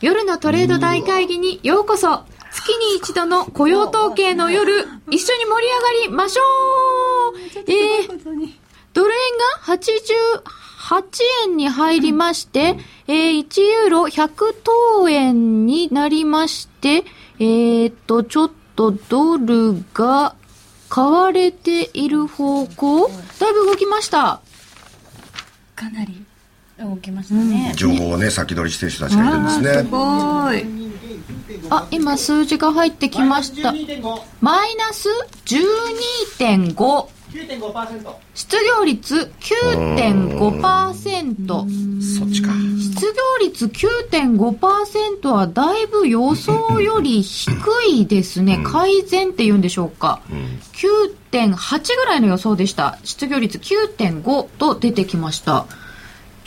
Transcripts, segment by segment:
夜のトレード大会議にようこそ。月に一度の雇用統計の夜、一緒に盛り上がりましょう。えー、ドル円が88円に入りまして、えー、1ユーロ100等円になりまして、えー、っと、ちょっとドルが買われている方向？だいぶ動きました。かなり動きましたね、うん、情報をね先取りしてる人たちがいるんですね。すごい。あ今数字が入ってきました。マイナス12.5失業率9.5%そっちか。失業率9.5%はだいぶ予想より低いですね、改善っていうんでしょうか、うん、9.8ぐらいの予想でした。失業率9.5と出てきました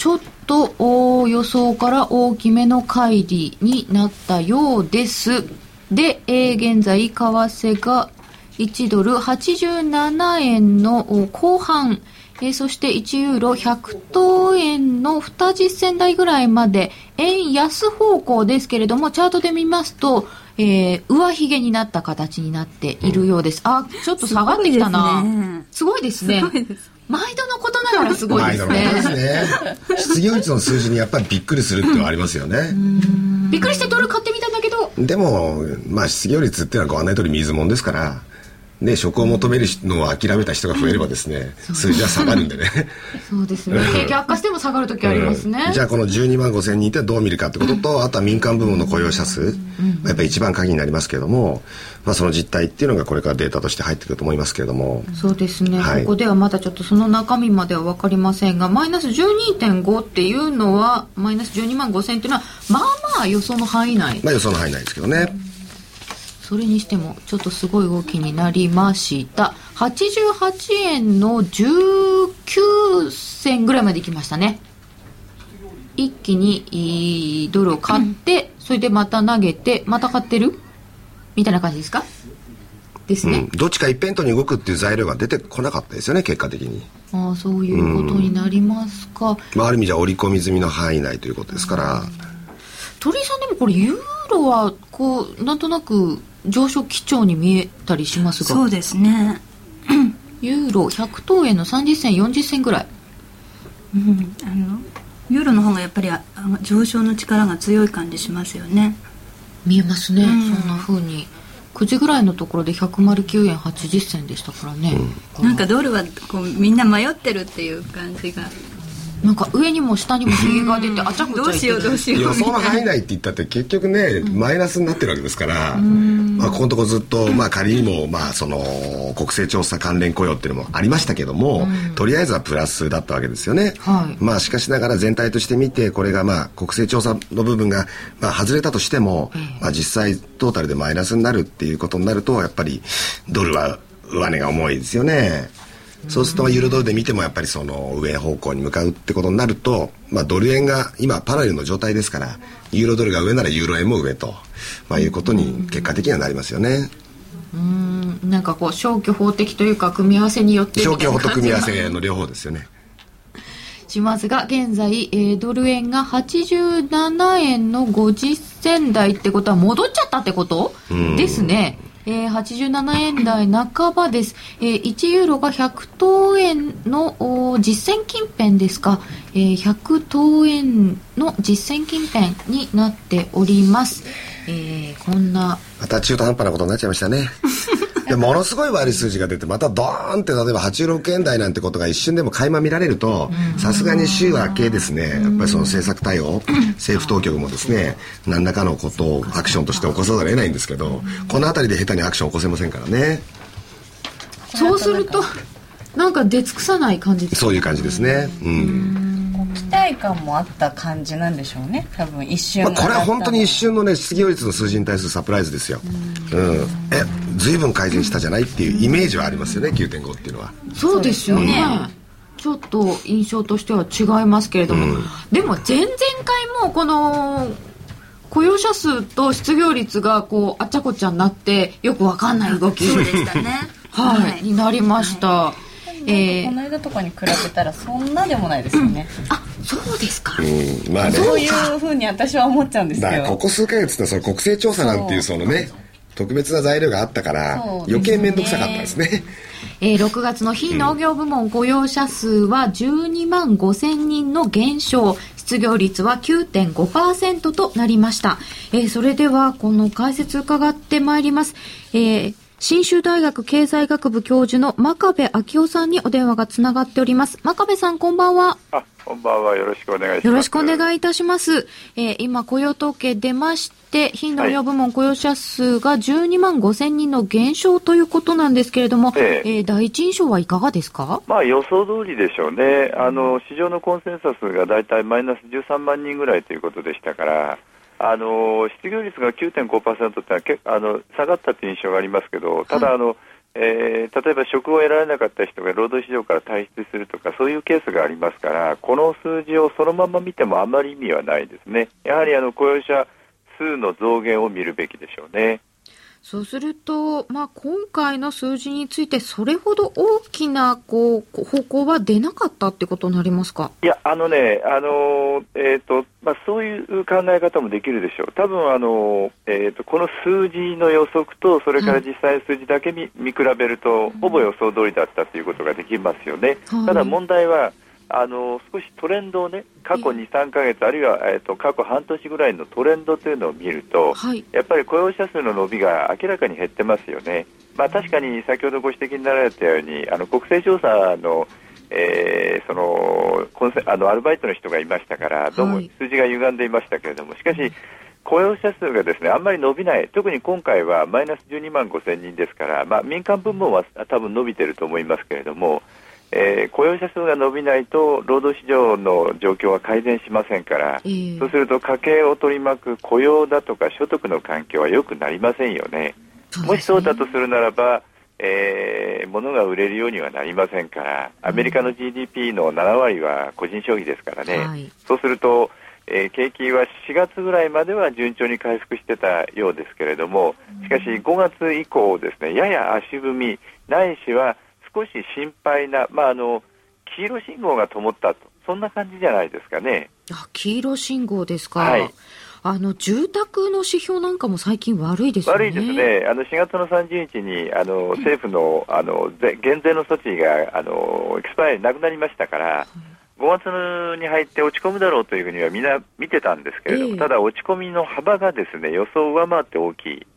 ちょっと予想から大きめの乖離になったようです。で、えー、現在、為替が1ドル87円の後半、えー、そして1ユーロ100等円の2実銭台ぐらいまで円安方向ですけれども、チャートで見ますと、えー、上髭になった形になっているようです。あ、ちょっと下がってきたな。すごいですね。すごいですね。毎度のことながらすごいですね。ですね。失業率の数字にやっぱりびっくりするってのはありますよね。びっくりしてドル買ってみたんだけど。でも、まあ失業率っていうのはご案内通り水もんですから、ね、職を求めるのを諦めた人が増えればですね、うん、数字は下がるんでね。そうですね。景気悪化しても下がる時ありますね。うん、じゃあこの12万5千人ってどう見るかってことと、うん、あとは民間部門の雇用者数、やっぱり一番鍵になりますけれども、まあその実態っていうのがこれからデータとして入ってくると思いますけれども。そうですね。はい、ここではまだちょっとその中身までは分かりませんが、マイナス12.5っていうのは、マイナス12万5千っていうのは、まあまあ予想の範囲内。まあ予想の範囲内ですけどね。それにしてもちょっとすごい動きになりました。88円の19銭ぐらいまでいきましたね。一気にドルを買って、それでまた投げてまた買ってる？みたいな感じですか？ですね、うん、どっちか一辺倒に動くっていう材料が出てこなかったですよね結果的に。ああそういうことになりますか、うん、まあ、ある意味じゃ織り込み済みの範囲内ということですから、鳥居さんでもこれユーロはこうなんとなく上昇基調に見えたりしますがそうですね。ユーロ100等円の30銭40銭ぐらい、うん、あのユーロの方がやっぱり上昇の力が強い感じしますよね。見えますね、うん、そんなふうに。9時ぐらいのところで109円80銭でしたからね、うん、なんかドルはこうみんな迷ってるっていう感じがなんか上にも下にもひげが出てあちゃこちゃどうしようどうしよう。予想の範囲内って言ったって結局ねマイナスになってるわけですから、まあ、ここのとこずっと、まあ、仮にも、まあ、その国勢調査関連雇用っていうのもありましたけども、とりあえずはプラスだったわけですよね、はい、まあ、しかしながら全体として見てこれが、まあ、国勢調査の部分が、まあ、外れたとしても、まあ、実際トータルでマイナスになるっていうことになるとやっぱりドルは上値が重いですよね。そうするとユーロドルで見てもやっぱりその上方向に向かうってことになると、まあ、ドル円が今パラレルの状態ですからユーロドルが上ならユーロ円も上と、まあ、いうことに結果的にはなりますよね。うんなんかこう消去法的というか組み合わせによって消去法と組み合わせの両方ですよね。しますが現在、えー、ドル円が87円の50銭台ってことは戻っちゃったってこと？ですね。えー、87円台半ばです、えー、1ユーロが100等円の実践近辺ですか、えー、100等円の実践近辺になっております、えー、こんな。また中途半端なことになっちゃいましたね でものすごい悪い数字が出てまたドーンって例えば86円台なんてことが一瞬でも垣間見られるとさすがに週明けですね。やっぱりその政策対応政府当局もですね何らかのことをアクションとして起こさざるを得ないんですけどこの辺りで下手にアクション起こせませんからね。そうするとなんか出尽くさない感じそういう感じですね。うん期待感もあった感じなんでしょうね。多分一瞬、まあ、これは本当に一瞬のね失業率の数字に対するサプライズですよ。うん、え随分改善したじゃないっていうイメージはありますよね9.5っていうのは。そうですよね、ちょっと印象としては違いますけれども、うん、でも前々回もこの雇用者数と失業率がこうあっちゃこっちゃになってよくわかんない動きそうでしたね。はい、はい、になりました、はいえー、この間とかに比べたらそんなでもないですよね、うん、あそうですか。うん、まあね。そういうふうに私は思っちゃうんですよだからここ数ヶ月ってその国勢調査なんていうそのね、特別な材料があったからね余計面倒くさかったですね。えー6月の非農業部門雇用者数は12万5千人の減少、失業率は9.5%となりました。えーそれでは、この解説伺ってまいります。えー信州大学経済学部教授の真壁昭夫さんにお電話がつながっております。真壁さん、こんばんは。あ、こんばんは。よろしくお願いします。よろしくお願いいたします。えー今、雇用統計出まして、非農業部門雇用者数が12万5千人の減少ということなんですけれども、えええー第一印象はいかがですか？まあ予想通りでしょうね。あの、市場のコンセンサスがだいたいマイナス13万人ぐらいということでしたから、あの、失業率が9.5%ってのはけあの下がったという印象がありますけど、ただ、あの、えー例えば職を得られなかった人が労働市場から退出するとかそういうケースがありますからこの数字をそのまま見てもあまり意味はないですね。やはりあの雇用者数の増減を見るべきでしょうねそうすると、まあ、今回の数字について、それほど大きな、こう、方向は出なかったってことになりますか？いや、あのね、あのえーとまあ、そういう考え方もできるでしょう、多分あの、えー、とこの数字の予測と、それから実際の数字だけ見,、見比べると、ほぼ予想通りだったということができますよね。はい。ただ問題はあの少しトレンドをね過去2、3ヶ月あるいは、えー、と過去半年ぐらいのトレンドというのを見ると、はい。やっぱり雇用者数の伸びが明らかに減ってますよね。まあ、確かに先ほどご指摘になられたように、あの国勢調査の、えーそのあのアルバイトの人がいましたから、どうもはい数字が歪んでいましたけれども、しかし、雇用者数がですねあんまり伸びない、特に今回はマイナス12万5千人ですから、まあ、民間部門は多分伸びてると思いますけれども、えー雇用者数が伸びないと、労働市場の状況は改善しませんから、えーそうすると家計を取り巻く雇用だとか所得の環境は良くなりませんよね。もしそうだとするならば、えー物が売れるようにはなりませんから、アメリカの GDP の7割は個人消費ですからね、はい。そうすると、えー景気は4月ぐらいまでは順調に回復してたようですけれども、しかし5月以降ですね、やや足踏み、ないしは少し心配な、まあ、あの、黄色信号が灯ったと、そんな感じじゃないですかね。あ、黄色信号ですか。はいあの、住宅の指標なんかも最近悪いですよね。悪いです。ね、あの4月の30日にあの政府のあのぜ減税の措置があのエクスパイアなくなりましたから、5月に入って落ち込むだろうというふうにはみんな見てたんですけれども、ええただ落ち込みの幅がですね予想を上回って大きい。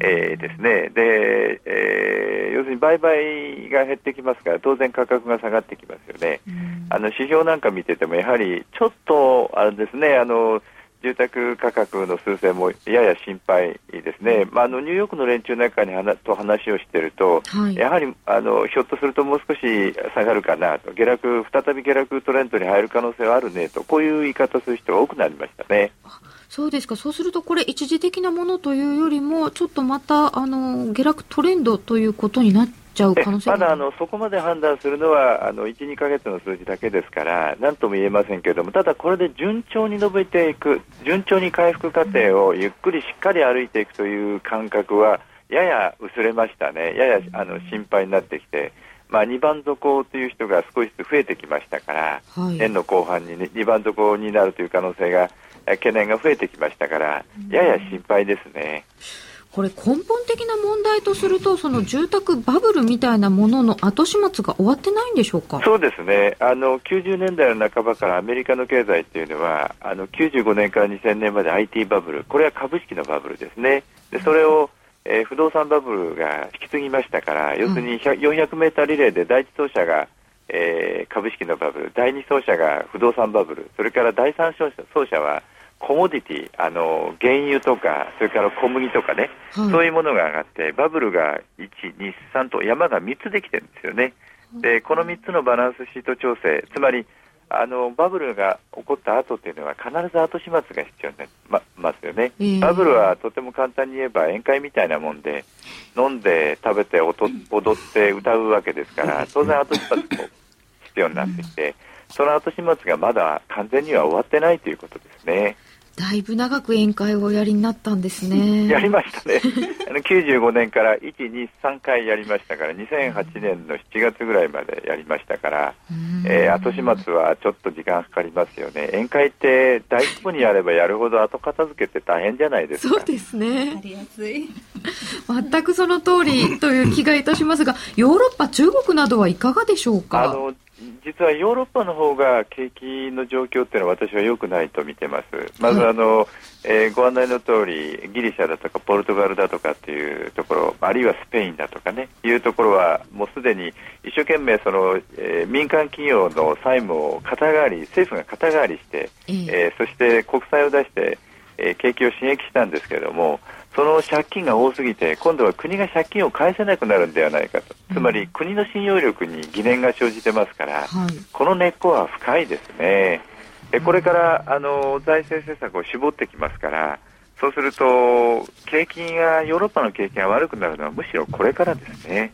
えーですねで、えー要するに売買が減ってきますから当然価格が下がってきますよね。うんあの指標なんか見てても、やはりちょっとあれですね、あの住宅価格の数勢もやや心配ですね、まあ、あのニューヨークの連中なんかに話と話をしていると、はい。やはりあのひょっとするともう少し下がるかなと、下落再び下落トレンドに入る可能性はあるねと、こういう言い方する人が多くなりましたね。そうですか。そうすると、これ一時的なものというよりも、ちょっとまた、あの、下落トレンドということになっちゃうえ可能性がまだあのそこまで判断するのはあの1、2か月の数字だけですから、なんとも言えませんけれども、ただこれで順調に伸びていく、順調に回復過程をゆっくりしっかり歩いていくという感覚は、やや薄れましたね、ややあの心配になってきて、まあ、2番底という人が少しずつ増えてきましたから、はい。年の後半に、ね、2番底になるという可能性が、え懸念が増えてきましたから、やや心配ですね。これ根本的な問題とすると、その住宅バブルみたいなものの後始末が終わってないんでしょうか？そうですね。あの90年代の半ばからアメリカの経済っていうのはあの95年から2000年まで IT バブル。これは株式のバブルですね。でそれを、えー不動産バブルが引き継ぎましたから要するに100 400メーターリレーで第一走者が、えー株式のバブル。第二走者が不動産バブル。それから第三走者はコモディティあの原油とかそれから小麦とかねはい。そういうものが上がって、バブルが1、2、3と山が3つできてるんですよね。で、この3つのバランスシート調整、つまり、あのバブルが起こった後っていうのは必ず後始末が必要になりまますよね、えーバブルはとても簡単に言えば宴会みたいなもんで飲んで食べて音踊って歌うわけですから当然後始末も必要になってきてその後始末がまだ完全には終わってないということですね。だいぶ長く宴会をおやりになったんですね。やりましたね。あの95年から1、2、3回やりましたから、2008年の7月ぐらいまでやりましたから、えー、後始末はちょっと時間かかりますよね。宴会って大規模にやればやるほど後片付けって大変じゃないですか。そうですね。やりやすい。全くその通りという気がいたしますが、ヨーロッパ、中国などはいかがでしょうか？あの実はヨーロッパの方が景気の状況っていうのは私は良くないと見てます。まずあの、はい、えー、ご案内の通りギリシャだとかポルトガルだとかっていうところ、あるいはスペインだとかねいうところはもうすでに一生懸命その、えー、民間企業の債務を肩代わり政府が肩代わりして、えー、えー、そして国債を出して、えー、景気を刺激したんですけれども。その借金が多すぎて今度は国が借金を返せなくなるんではないかと、つまり国の信用力に疑念が生じてますから、はい、この根っこは深いですね。でこれからあの財政政策を絞ってきますから、そうすると景気がヨーロッパの景気が悪くなるのはむしろこれからですね。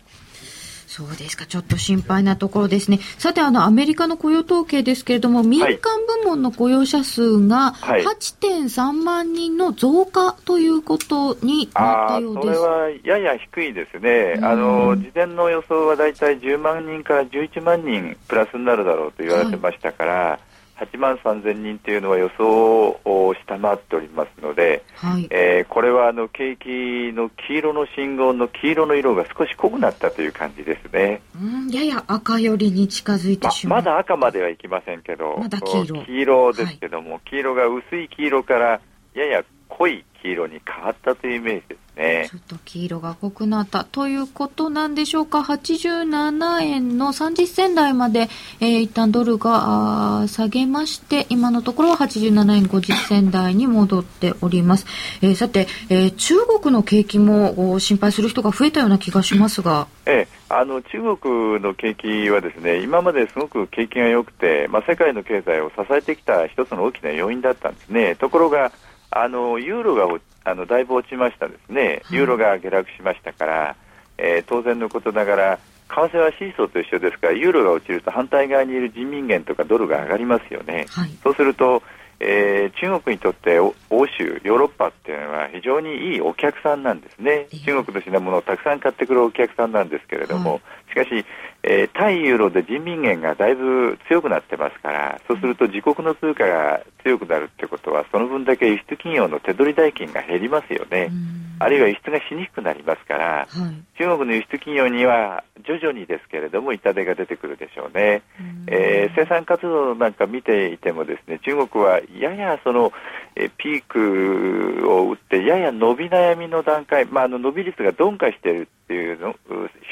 そうですか、ちょっと心配なところですね。さて、あの、アメリカの雇用統計ですけれども、民間部門の雇用者数が8.3万人の増加ということになったようです。それはやや低いですね。あの、事前の予想はだいたい10万人から11万人プラスになるだろうと言われてましたから、はい8万3000人というのは予想を下回っておりますので、はい、えー、これはあの景気の黄色の信号の黄色の色が少し濃くなったという感じですね。うんやや赤寄りに近づいてしまう、ま、まだ赤まではいきませんけど、まだ黄色。黄色ですけども、はい、黄色が薄い黄色からやや濃い黄色に変わったというイメージですね。ちょっと黄色が濃くなったということなんでしょうか。87円の30銭台まで、えー、一旦ドルが下げまして、今のところは87円50銭台に戻っております。えー、さて、えー、中国の景気も心配する人が増えたような気がしますが。ええ、あの中国の景気はですね今まですごく景気が良くて、まあ、世界の経済を支えてきた一つの大きな要因だったんですね。ところがあのユーロがあのだいぶ落ちましたですね、ユーロが下落しましたから、えー、当然のことながら、為替はシーソーと一緒ですから、ユーロが落ちると反対側にいる人民元とかドルが上がりますよね。はい、そうすると、えー、中国にとって欧州、ヨーロッパっていうのは非常にいいお客さんなんですね、中国の品物をたくさん買ってくるお客さんなんですけれども、はい、しかし、えー、対ユーロで人民元がだいぶ強くなってますから、そうすると自国の通貨が強くなるってことは、その分だけ輸出企業の手取り代金が減りますよね。あるいは輸出がしにくくなりますから、はい、中国の輸出企業には徐々にですけれども痛手が出てくるでしょうね、うえー、生産活動なんか見ていてもですね中国はややその、えピークを打ってやや伸び悩みの段階、まあ、あの伸び率が鈍化しているっていうの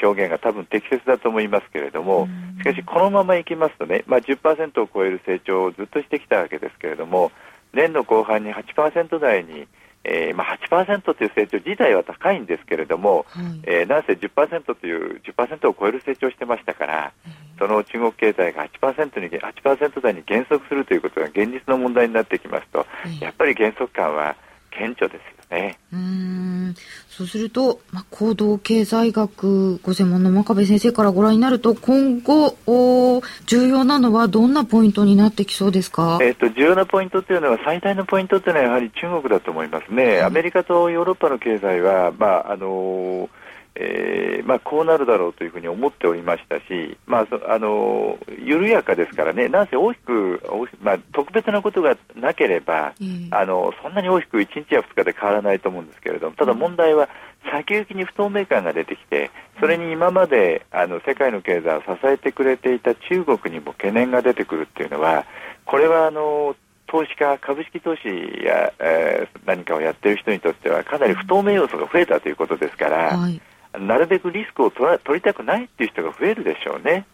表現が多分適切だと思いますけれども、しかしこのままいきますとね、まあ、10%を超える成長をずっとしてきたわけですけれども年の後半に8%台にえーまあ、8%という成長自体は高いんですけれども、はい、えー、なんせ10%という10%を超える成長してましたから、その中国経済が8%に8%台に減速するということが現実の問題になってきますと、やっぱり減速感は顕著ですよね。うんそうすると、まあ、行動経済学ご専門の真壁先生からご覧になると今後お重要なのはどんなポイントになってきそうですか、えーと、重要なポイントというのは最大のポイントというのはやはり中国だと思いますね。アメリカとヨーロッパの経済は、まああのーえーまあ、こうなるだろうというふうに思っておりましたし、まあ、そあの緩やかですからね、なんせ大きく、まあ、特別なことがなければ、うん、あのそんなに大きく1日や2日で変わらないと思うんですけれども、ただ問題は、先行きに不透明感が出てきて、それに今まであの世界の経済を支えてくれていた中国にも懸念が出てくるっていうのは、これはあの投資家、株式投資や、えー、何かをやっている人にとっては、かなり不透明要素が増えたということですから。はいなるべくリスクを取ら取りたくないっていう人が増えるでしょうね。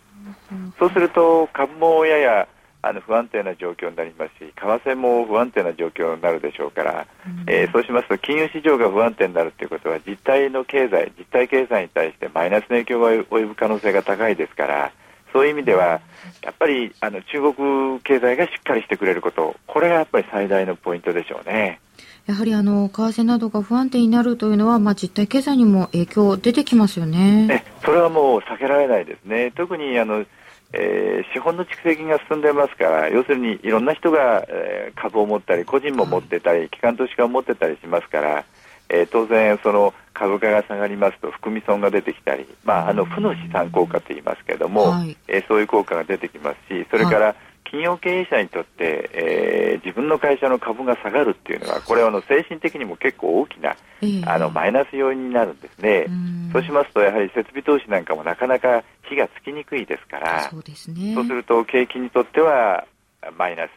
そうすると株もややあの不安定な状況になりますし、為替も不安定な状況になるでしょうから、うん、えー、そうしますと金融市場が不安定になるということは実体の経済、実体経済に対してマイナスの影響が及ぶ可能性が高いですから、そういう意味ではやっぱりあの中国経済がしっかりしてくれること、これがやっぱり最大のポイントでしょうね。やはりあの為替などが不安定になるというのは、まあ、実体経済にも影響出てきますよね。それはもう避けられないですね、特にあのえー資本の蓄積が進んでますから、要するにいろんな人が、えー株を持ったり、個人も持ってたり、機関投資家を持ってたりしますから、えー当然、その株価が下がりますと、含み損が出てきたり、まあ、あの負の資産効果と言いますけれども、はい。えーそういう効果が出てきますし、それから、企業経営者にとって、えー自分の会社の株が下がるっていうのは、これはあの精神的にも結構大きなええあのマイナス要因になるんですねうん。そうしますと、やはり設備投資なんかもなかなか火がつきにくいですから、そうですねそうすると景気にとってはマイナス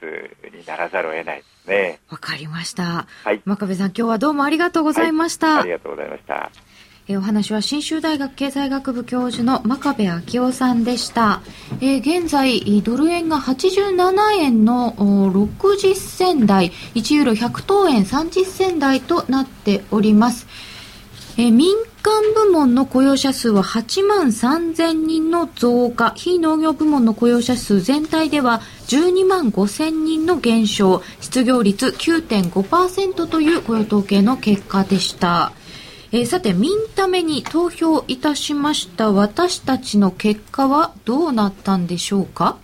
にならざるを得ないですね。わかりましたはい。真壁さん今日はどうもありがとうございました、ありがとうございました。えーお話は信州大学経済学部教授の真壁昭夫さんでした、えー現在ドル円が87円の60銭台1ユーロ100等円30銭台となっております。えー民間部門の雇用者数は8万3000人の増加、非農業部門の雇用者数全体では12万5000人の減少、失業率9.5%という雇用統計の結果でした。えーさて、ミンタメに投票いたしました私たちの結果はどうなったんでしょうか？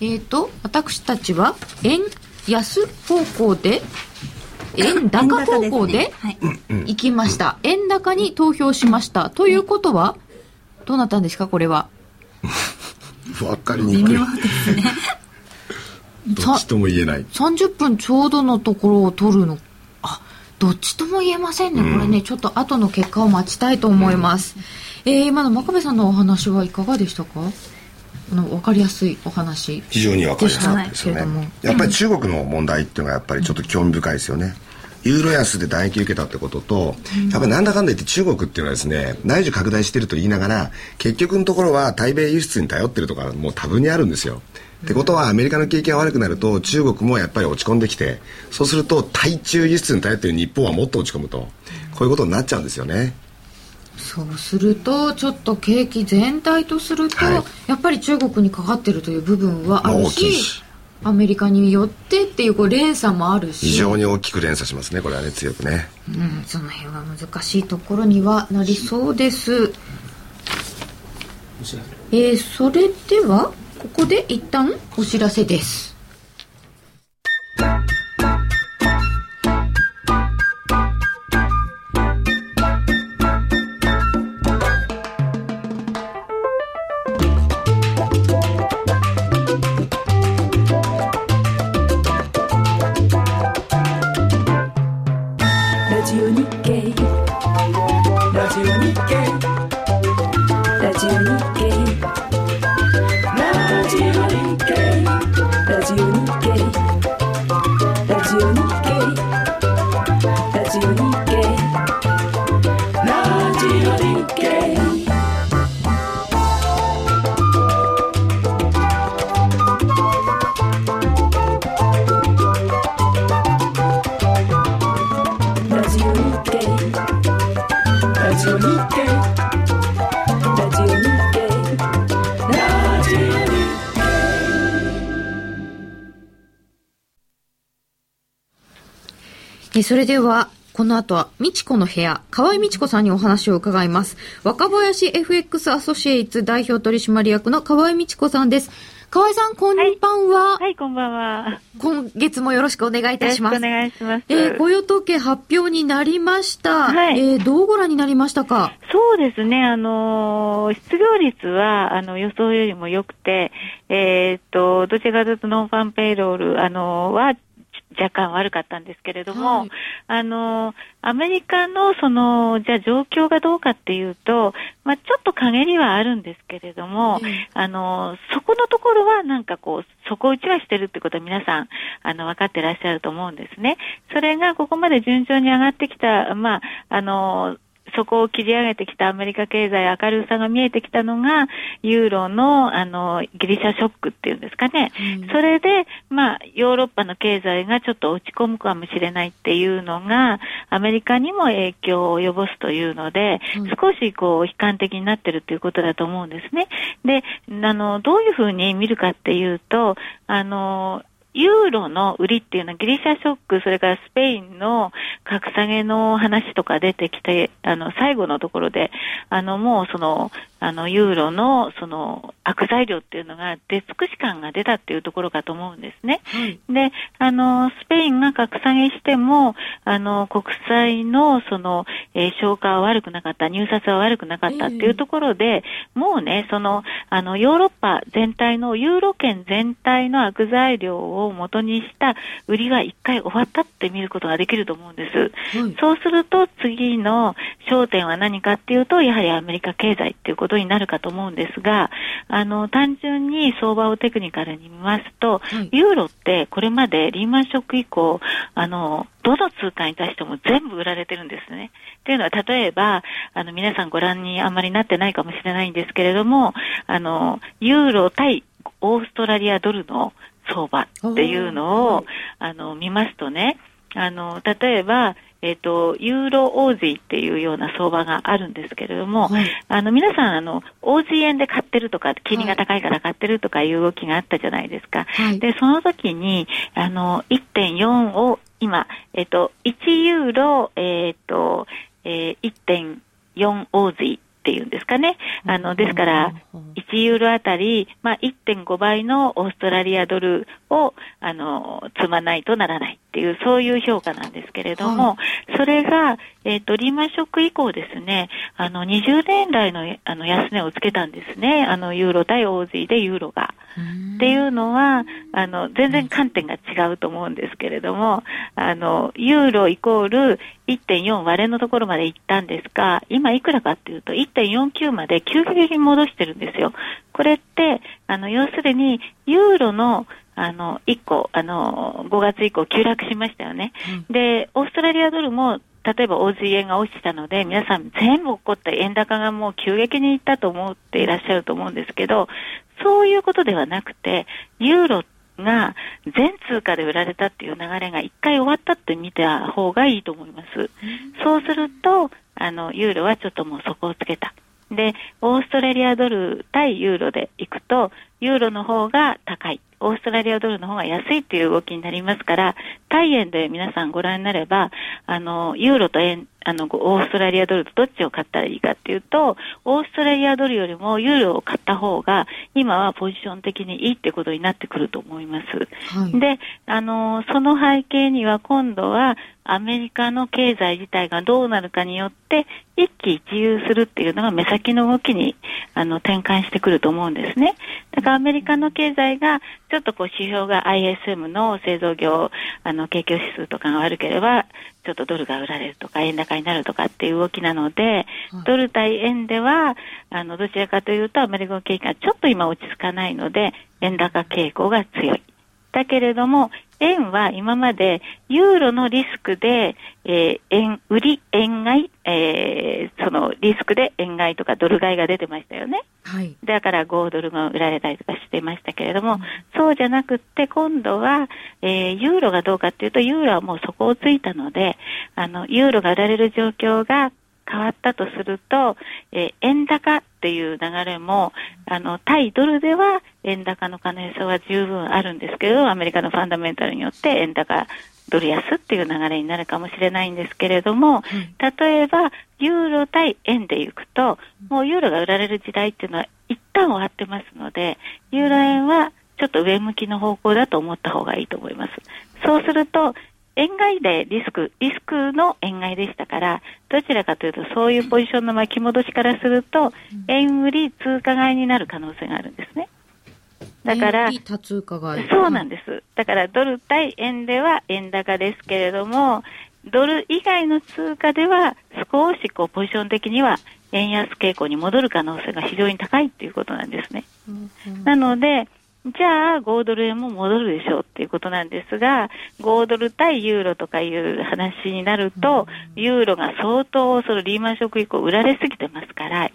えーと、私たちは円安方向で、円高方向で、はい。行きました。円高に投票しました。ということは、どうなったんですか、これは。わかりにくい微妙ですね。どっちとも言えない30分ちょうどのところを取るの。あ、どっちとも言えませんね。これね、ちょっと後の結果を待ちたいと思います。えー、今の真壁さんのお話はいかがでしたか？あの、わかりやすいお話。非常にわかりやすかったですよねやっぱり中国の問題っていうのがやっぱりちょっと興味深いですよねユーロ安で打撃受けたってことと、やっぱりなんだかんだ言って中国っていうのはですね、内需拡大してると言いながら、結局のところは対米輸出に頼ってるとかもう多分にあるんですよ。ってことはアメリカの景気が悪くなると中国もやっぱり落ち込んできて、そうすると対中輸出に頼ってる日本はもっと落ち込むと、こういうことになっちゃうんですよね。そうすると、ちょっと景気全体とすると、はいやっぱり中国にかかってるという部分はあるまあ大きいしし、アメリカによってっていうこう連鎖もあるし、非常に大きく連鎖しますね、これはね、強くね。うん、その辺は難しいところにはなりそうです。えー、それでは、ここで一旦お知らせです。それでは、この後は、みちこの部屋、河合みちこさんにお話を伺います。若林 FX アソシエイツ代表取締役の河合みちこさんです。河合さん、こんばんは。はい、こんばんは。今月もよろしくお願いいたします。よろしくお願いします。えー雇用統計発表になりました。はいえーどうご覧になりましたか？そうですね、あのー失業率は、あの、予想よりも良くて、えーっと、どちらかというとノンファンペイロール、あのーは、若干悪かったんですけれども、はいあのーアメリカのその、じゃあ状況がどうかっていうと、まあちょっと陰りはあるんですけれども、ええあのーそこのところはなんかこう、底打ちはしてるってことは皆さん、あの、分かってらっしゃると思うんですね。それがここまで順調に上がってきた、まあ、あのーそこを切り上げてきたアメリカ経済明るさが見えてきたのが、ユーロの、あの、ギリシャショックっていうんですかね。うんそれで、まあ、ヨーロッパの経済がちょっと落ち込むかもしれないっていうのが、アメリカにも影響を及ぼすというので、うん少しこう、悲観的になってるということだと思うんですね。で、あの、どういうふうに見るかっていうと、あの、ユーロの売りっていうのはギリシャショック、それからスペインの格下げの話とか出てきて、あの、最後のところで、あの、もうその、あの、ユーロの、その、悪材料っていうのが出尽くし感が出たっていうところかと思うんですね。はい。で、あの、スペインが格下げしても、あの、国債の、その、えー消化は悪くなかった、入札は悪くなかったっていうところで、もうね、その、あの、ヨーロッパ全体の、ユーロ圏全体の悪材料を元にした売りは一回終わったって見ることができると思うんです。はい。そうすると次の焦点は何かっていうと、やはりアメリカ経済っていうことになるかと思うんですが、あの、単純に相場をテクニカルに見ますと、はいユーロってこれまでリーマンショック以降、あの、どの通貨に対しても全部売られてるんですね。っていうのは、例えば、あの、皆さんご覧にあんまりなってないかもしれないんですけれども、あの、ユーロ対オーストラリアドルの相場っていうのを、あの、見ますとね、あの、例えば、えっ、と、ユーロオージーっていうような相場があるんですけれども、はいあの、皆さん、あの、オージー円で買ってるとか、金利が高いから買ってるとかいう動きがあったじゃないですか。はい。で、その時に、あの、1.4を今、えっ、と、1ユーロ、えっ、と、えー1.4オージーっていうんですかね。あの、ですから、1ユーロあたり、まあ、1.5倍のオーストラリアドルを、あの、積まないとならないっていう、そういう評価なんですけれども、それが、えっ、と、リーマンショック以降ですね、あの、20年来の、あの、安値をつけたんですね。あの、ユーロ対オージーでユーロが。っていうのは、あの、全然観点が違うと思うんですけれども、あの、ユーロイコール1.4割れのところまで行ったんですが、今いくらかっていうと1.49まで急激に戻してるんですよ。これって、あの、要するに、ユーロの、あの、1個、あの、5月以降急落しましたよね。で、オーストラリアドルも、例えば OG 円が落ちたので、皆さん全部起こった円高がもう急激にいったと思っていらっしゃると思うんですけど、そういうことではなくて、ユーロが全通貨で売られたっていう流れが一回終わったって見た方がいいと思います。そうすると、あの、ユーロはちょっともう底をつけた。で、オーストラリアドル対ユーロで行くと、ユーロの方が高い。オーストラリアドルの方が安いっていう動きになりますから、対円で皆さんご覧になれば、あの、ユーロと円、あの、オーストラリアドルとどっちを買ったらいいかっていうと、オーストラリアドルよりもユーロを買った方が、今はポジション的にいいってことになってくると思います。はい。で、あの、その背景には今度はアメリカの経済自体がどうなるかによって一喜一憂するっていうのが目先の動きにあの転換してくると思うんですね。だからアメリカの経済がちょっとこう指標が ISM の製造業あの景況指数とかが悪ければちょっとドルが売られるとか円高になるとかっていう動きなので、ドル対円ではあのどちらかというとアメリカの景気がちょっと今落ち着かないので円高傾向が強い。だけれども、円は今までユーロのリスクで、えー円売り、円買い、えーそのリスクで円買いとかドル買いが出てましたよね。はい。だから5ドルが売られたりとかしてましたけれども、そうじゃなくって今度は、えーユーロがどうかっていうと、ユーロはもう底をついたので、あの、ユーロが売られる状況が変わったとすると、えー円高っていう流れも、あの、対ドルでは円高の可能性は十分あるんですけど、アメリカのファンダメンタルによって円高、ドル安っていう流れになるかもしれないんですけれども、例えば、ユーロ対円でいくと、もうユーロが売られる時代っていうのは一旦終わってますので、ユーロ円はちょっと上向きの方向だと思った方がいいと思います。そうすると、円買いでリスク、リスクの円買いでしたから、どちらかというとそういうポジションの巻き戻しからすると、円売り通貨買いになる可能性があるんですね。だから、円多通貨がそうなんです。だからドル対円では円高ですけれども、ドル以外の通貨では少しこうポジション的には円安傾向に戻る可能性が非常に高いっていうことなんですね。なので、じゃあ5ドル円も戻るでしょうっていうことなんですが、5ドル対ユーロとかいう話になると、ユーロが相当そのリーマンショック以降売られすぎてますから、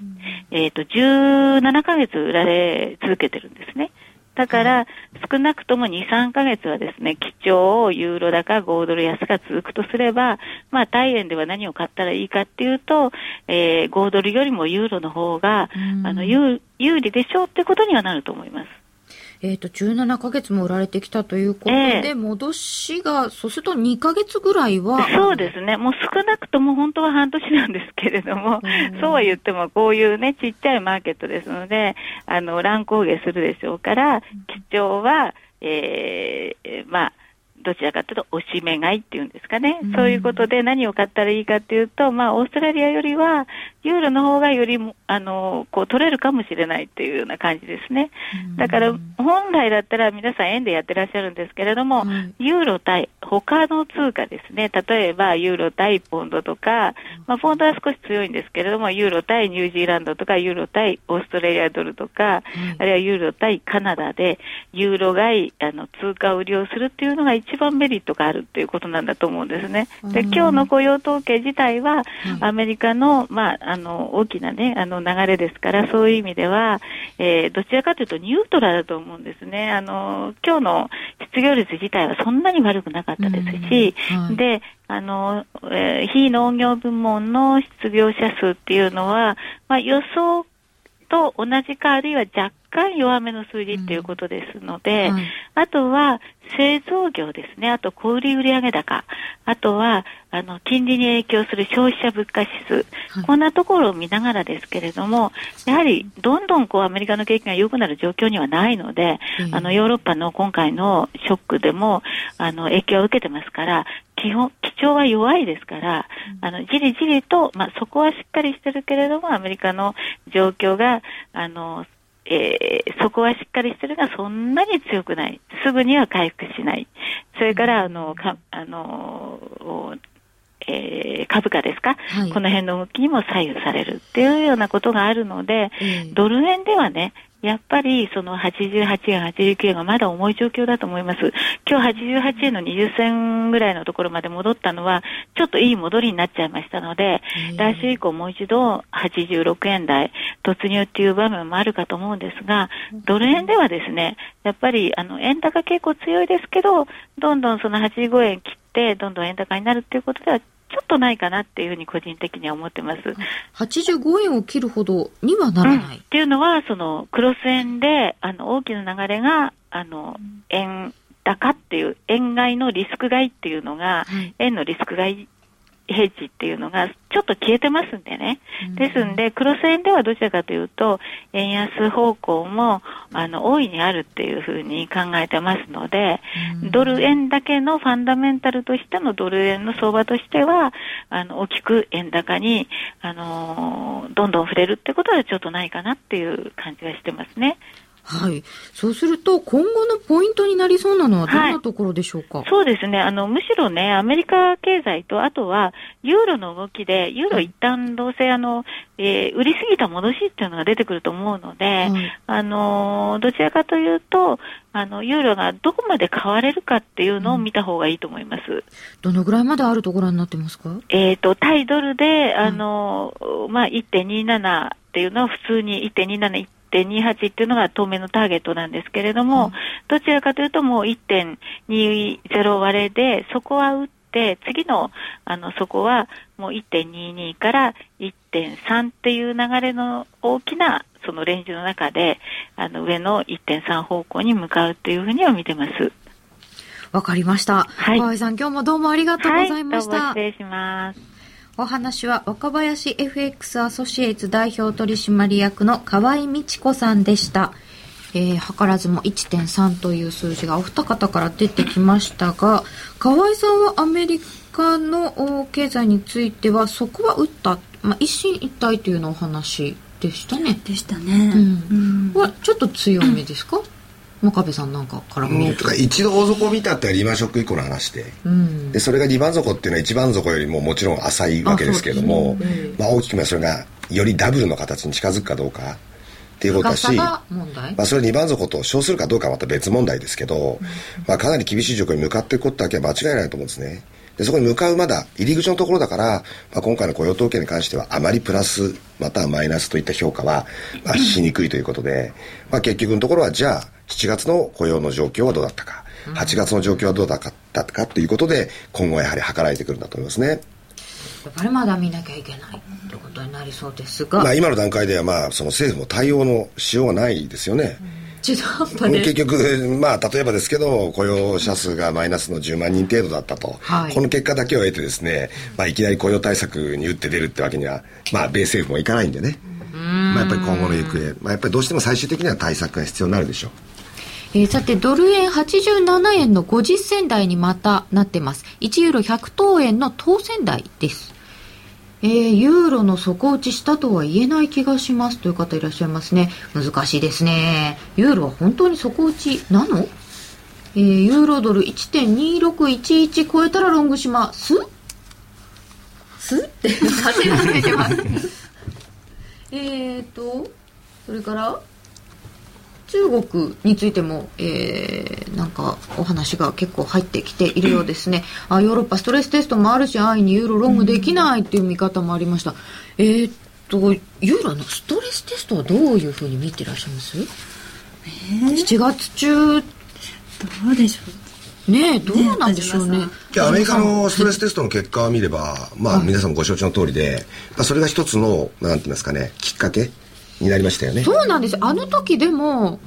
えっ、と、17ヶ月売られ続けてるんですね。だから、少なくとも2、3ヶ月はですね、基調、ユーロ高、5ドル安が続くとすれば、まあ、大円では何を買ったらいいかっていうと、えー、5ドルよりもユーロの方が、あの、有有利でしょうってことにはなると思います。えっ、と、17ヶ月も売られてきたということで、ええ。戻しが、そうすると2ヶ月ぐらいは。そうですね、もう少なくとも本当は半年なんですけれども、そうは言っても、こういうね、ちっちゃいマーケットですので、あの乱高下するでしょうから、基調は、えーまあ、どちらかというと、押し目買いっていうんですかね、そういうことで何を買ったらいいかっていうと、まあ、オーストラリアよりは、ユーロの方がよりもあのこう取れるかもしれないっていうような感じですね。だから、本来だったら皆さん円でやってらっしゃるんですけれども、はい。ユーロ対他の通貨ですね、例えばユーロ対ポンドとか、まあ、ポンドは少し強いんですけれども、ユーロ対ニュージーランドとか、ユーロ対オーストラリアドルとか、あるいはユーロ対カナダで、ユーロ買いあの通貨売りをするっていうのが一番メリットがあるっていうことなんだと思うんですね。で、今日の雇用統計自体は、アメリカの、まあ、あの、大きなね、あの流れですから、そういう意味では、えーどちらかというとニュートラルだと思うんですね。あの、今日の失業率自体はそんなに悪くなかったですし、うんはいで、あの、えー非農業部門の失業者数っていうのは、まあ、予想と同じか、あるいは若干弱めの数字っていうことですので、はいあとは製造業ですね、あと小売売上高、あとはあの金利に影響する消費者物価指数、はい。こんなところを見ながらですけれども、やはりどんどんこうアメリカの景気が良くなる状況にはないので、うんあのヨーロッパの今回のショックでもあの影響を受けてますから、基本、基調は弱いですから、あの、じりじりと、まあ、そこはしっかりしてるけれども、アメリカの状況が、あの、えーそこはしっかりしてるが、そんなに強くない。すぐには回復しない。それから、あの、か、あの、おえー株価ですか、はいこの辺の動きにも左右されるっていうようなことがあるので、ええドル円ではね、やっぱりその88円、89円がまだ重い状況だと思います。今日88円の20銭ぐらいのところまで戻ったのは、ちょっといい戻りになっちゃいましたので、ええ来週以降もう一度86円台突入っていう場面もあるかと思うんですが、ドル円ではですね、やっぱりあの円高傾向強いですけど、どんどんその85円切って、どんどん円高になるっていうことでは、ちょっとないかなっていうふうに個人的には思ってます。85円を切るほどにはならない。っていうのは、そのクロス円であの大きな流れがあの円高っていう、円買いのリスク買いっていうのが、はい円のリスク買いヘッジっていうのがちょっと消えてますんでね。ですんで、クロス円ではどちらかというと、円安方向も、あの、大いにあるっていうふうに考えてますので、ドル円だけのファンダメンタルとしてのドル円の相場としては、あの、大きく円高に、あのーどんどん触れるってことはちょっとないかなっていう感じがしてますね。はい。そうすると、今後のポイントになりそうなのはどんはないところでしょうか、そうですね。あの、むしろね、アメリカ経済と、あとは、ユーロの動きで、ユーロ一旦どうせ、あの、えー売りすぎた戻しっていうのが出てくると思うので、はい。あのーどちらかというと、あの、ユーロがどこまで買われるかっていうのを見た方がいいと思います。どのぐらいまであるとご覧になってますか？えっ、と、対ドルで、あのーまあ、1.27っていうのは普通に1.27、1.28っていうのが当面のターゲットなんですけれども、うんどちらかというともう1.20割れで、そこは打って、次の、あの、そこはもう1.22から1.3っていう流れの大きな、そのレンジの中で、あの、上の1.3方向に向かうっていうふうには見てます。わかりました。はい河合さん、今日もどうもありがとうございました。はい、どうも失礼します。お話は若林 FX アソシエイツ代表取締役の河合美智子さんでした。えー、図らずも1.3という数字がお二方から出てきましたが、河合さんはアメリカのお経済については、そこは打った、まあ、一進一退というのお話でしたね。でしたね。うんうんはちょっと強めですか、真壁さんなんかから見うん、か一度大底を見たってリーマンショック以降の話で。うん。でそれが2番底っていうのは1番底よりももちろん浅いわけですけれども、あそうですねまあ、大きく見ればそれがよりダブルの形に近づくかどうかっていうことだしまあ、それ2番底と称するかどうかはまた別問題ですけど、まあ、かなり厳しい状況に向かっていくことだけは間違いないと思うんですね。でそこに向かうまだ入り口のところだから、まあ、今回の雇用統計に関してはあまりプラスまたはマイナスといった評価は、まあ、しにくいということで、まあ、結局のところはじゃあ7月の雇用の状況はどうだったか8月の状況はどうだったかということで今後はやはり計られてくるんだと思いますね。やっぱりまだ見なきゃいけないということになりそうですが、まあ、今の段階ではまあその政府も対応のしようがないですよね。中途半端で結局、まあ、例えばですけど、雇用者数がマイナスの10万人程度だったと、はいこの結果だけを得てですね、まあ、いきなり雇用対策に打って出るってわけには、まあ、米政府もいかないんでね、まあ、やっぱり今後の行方、まあ、やっぱりどうしても最終的には対策が必要になるでしょう。えーさて、ドル円87円の50銭台にまたなってます。1ユーロ100等円の当選台です。えーユーロの底打ちしたとは言えない気がしますという方いらっしゃいますね。難しいですね。ユーロは本当に底打ちなの？えーユーロドル1.2611超えたらロングします？す？ってさせられてます。えーと、それから、中国についても、えーなんかお話が結構入ってきているようですね。あヨーロッパストレステストもあるし、安易にユーロロングできないっていう見方もありました。えーっと、ユーロのストレステストはどういうふうに見てらっしゃいます、?7 月中、どうでしょねえどうなんでしょうね。ねいやアメリカのストレステストの結果を見れば、まあ、皆さんもご承知の通りで、まあ、それが一つの、なんて言いますかね、きっかけになりましたよね。そうなんですよ。あの時でも、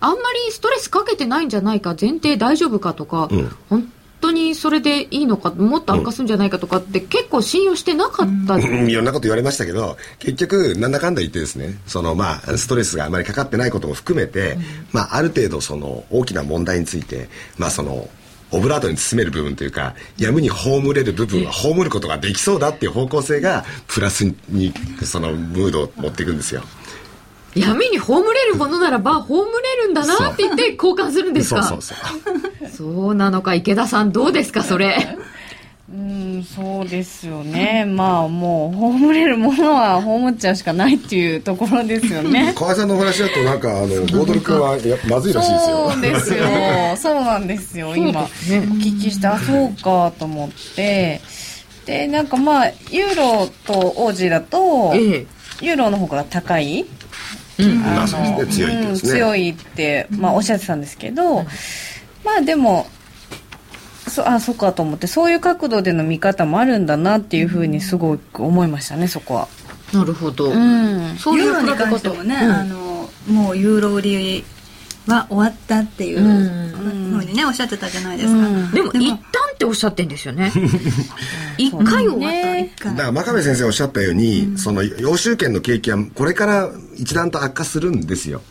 あんまりストレスかけてないんじゃないか前提大丈夫かとか、うん。本当にそれでいいのかもっと悪化するんじゃないかとかって結構信用してなかった、うん。いろんなこと言われましたけど結局なんだかんだ言ってですねそのまあストレスがあまりかかってないことも含めて、まあある程度その大きな問題についてまあそのオブラートに包める部分というか闇に葬れる部分は葬ることができそうだっていう方向性がプラスにそのムードを持っていくんですよ。闇に葬れるものならば葬れるんだなって言って交換するんですか？そう。そうなのか池田さんどうですかそれ？うん、そうですよね。まあもう、葬れるものは葬っちゃうしかないっていうところですよね。河合さんのお話だとなんかあのゴードル君はやまずいらしいですよ。そうですよ。そうなんですよ。今、お聞きして、あ、そうかと思って。で、なんかまあ、ユーロとオージーだと、ええユーロの方が高い。うん強いって、まあ、おっしゃってたんですけど、まあでもそあそっかと思ってそういう角度での見方もあるんだなっていうふうにすごく思いましたねそこは。なるほど、うん。そういう比べ方もね、うんあのもうユーロ売りは終わったっていうふうにねおっしゃってたじゃないですか、うん。でも一旦っておっしゃってんですよね。一回終わった、ね。一回。だから真壁先生おっしゃったように、その洋州圏の景気はこれから一段と悪化するんですよ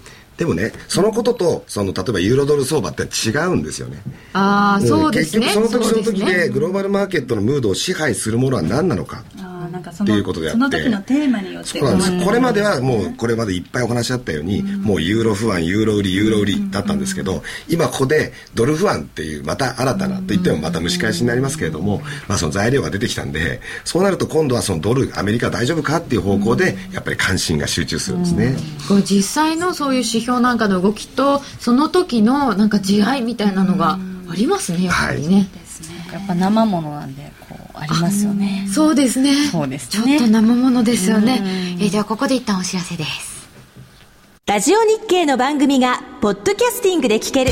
でもねそのこととその例えばユーロドル相場って違うんですよね。ああそうですね。結局その時その時でグローバルマーケットのムードを支配するものは何なのかあーなんかそってのいうことであって。その時のテーマによってそうなんです。これまではもうこれまでいっぱいお話しあったように、もうユーロ不安ユーロ売りユーロ売りだったんですけど、今ここでドル不安っていうまた新たなと言ってもまた蒸し返しになりますけれども、まあその材料が出てきたんでそうなると今度はそのドルアメリカ大丈夫かっていう方向でやっぱり関心が集中するんですね、これ実際のそういう指標なんかの動きとその時のなんか地合いみたいなのがありますねやっぱりね、やっぱ生ものなんでありますよね。そうですね。そうですちょっねと生ものですよね。えーではここで一旦お知らせです。ラジオ日経の番組がポッドキャスティングで聞ける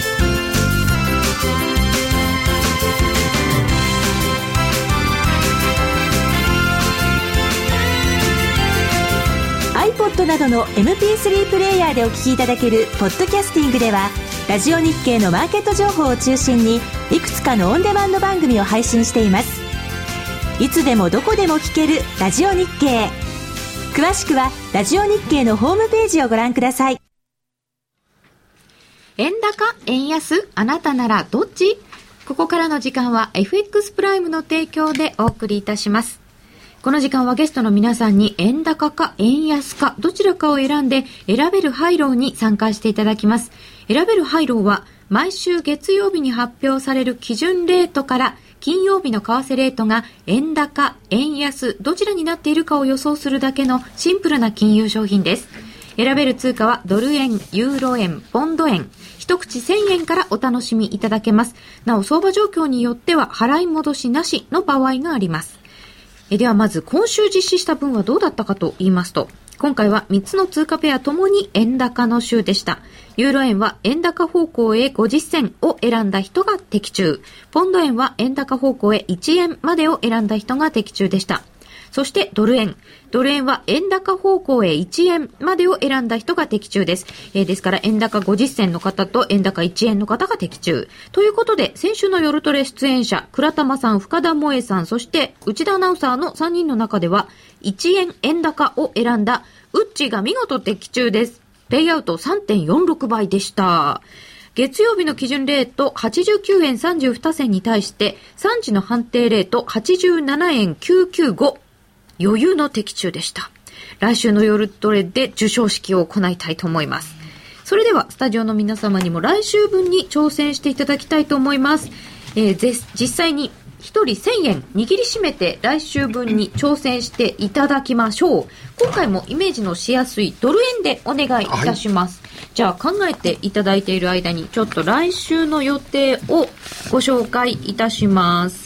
iPod などの MP3 プレイヤーでお聞きいただけるポッドキャスティングではラジオ日経のマーケット情報を中心にいくつかのオンデマンド番組を配信しています。いつでもどこでも聞けるラジオ日経。詳しくはラジオ日経のホームページをご覧ください。円高円安あなたならどっち？ここからの時間は FX プライムの提供でお送りいたします。この時間はゲストの皆さんに円高か円安かどちらかを選んで選べるハイローに参加していただきます。選べるハイローは毎週月曜日に発表される基準レートから金曜日の為替レートが円高、円安、どちらになっているかを予想するだけのシンプルな金融商品です。選べる通貨はドル円、ユーロ円、ポンド円、一口1000円からお楽しみいただけます。なお、相場状況によっては払い戻しなしの場合があります。えではまず今週実施した分はどうだったかと言いますと、今回は3つの通貨ペアともに円高の週でした。ユーロ円は円高方向へ50銭を選んだ人が的中。ポンド円は円高方向へ1円までを選んだ人が的中でした。そしてドル円。ドル円は円高方向へ1円までを選んだ人が的中です。えーですから円高50銭の方と円高1円の方が的中。ということで、先週の夜トレ出演者、倉玉さん、深田萌さん、そして内田アナウンサーの3人の中では、1円円高を選んだウッチが見事的中です。ペイアウト3.46倍でした。月曜日の基準レート89円32銭に対して、3時の判定レート87円995。余裕の的中でした。来週の夜トレで受賞式を行いたいと思います。それでは、スタジオの皆様にも来週分に挑戦していただきたいと思います。えーぜ実際に1人1000円握りしめて来週分に挑戦していただきましょう。今回もイメージのしやすいドル円でお願いいたします。じゃあ考えていただいている間にちょっと来週の予定をご紹介いたします。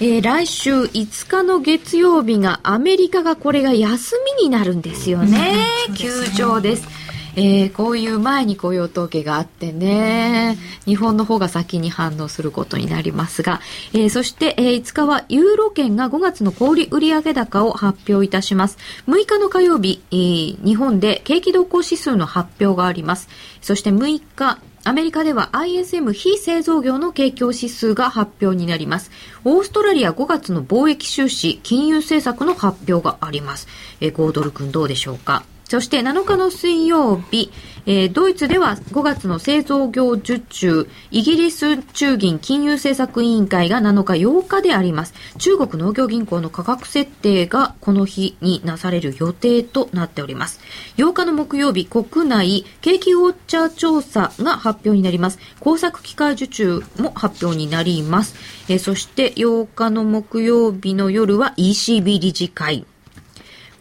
えー来週5日の月曜日がアメリカがこれが休みになるんですよね。休場です。えーこういう前に雇用統計があってね、日本の方が先に反応することになりますが、えーそして、えー5日はユーロ圏が5月の小売売上高を発表いたします。6日の火曜日、えー日本で景気動向指数の発表があります。そして6日、アメリカでは ISM 非製造業の景況指数が発表になります。オーストラリア5月の貿易収支、金融政策の発表があります。えー、ドル君どうでしょうか？そして7日の水曜日、えードイツでは5月の製造業受注、イギリス中銀金融政策委員会が7日8日であります。中国農業銀行の価格設定がこの日になされる予定となっております。8日の木曜日、国内景気ウォッチャー調査が発表になります。工作機械受注も発表になります。えーそして8日の木曜日の夜は ECB 理事会。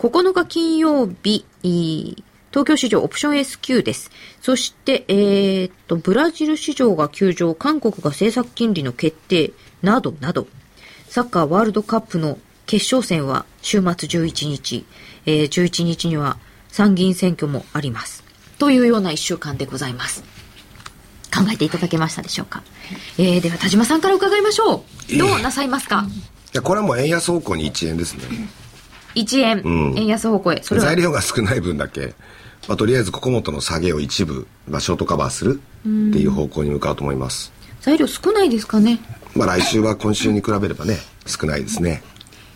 9日金曜日、えー東京市場オプション S q です。そして、えーっと、ブラジル市場が休場、韓国が政策金利の決定、などなど、サッカーワールドカップの決勝戦は週末11日、えー11日には参議院選挙もあります。というような一週間でございます。考えていただけましたでしょうか？えー、では田島さんから伺いましょう。どうなさいますか、いやこれはもう円安方向に1円ですね。?1 円、うん円安方向へ。それは材料が少ない分だけ、まあ、とりあえずここもとの下げを一部、まあ、ショートカバーするっていう方向に向かうと思います。材料少ないですかねまあ来週は今週に比べればね、少ないですね。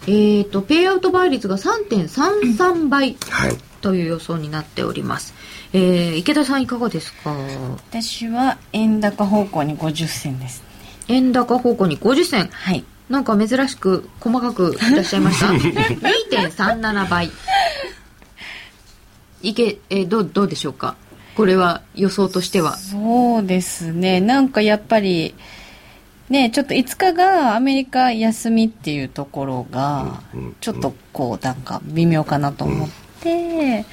えー、と、ペイアウト倍率が3.33倍はい。という予想になっております。えー、池田さんいかがですか？私は円高方向に50銭です円高方向に50銭。はいなんか珍しく細かくいらっしゃいました。2.37倍。いけ、えーどう、どうでしょうか？これは予想としては。そうですねなんかやっぱりねちょっと5日がアメリカ休みっていうところがちょっとこうなんか微妙かなと思って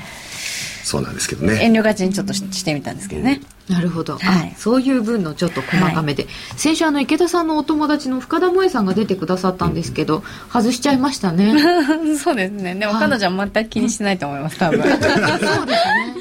そうなんですけどね。遠慮がちにちょっとししてみたんですけどねなるほど、はい。あそういう分のちょっと細かめで、先週あの池田さんのお友達の深田萌さんが出てくださったんですけど、外しちゃいましたね。そうですね。でもはい彼女は全く気にしてないと思います多分。そうですね、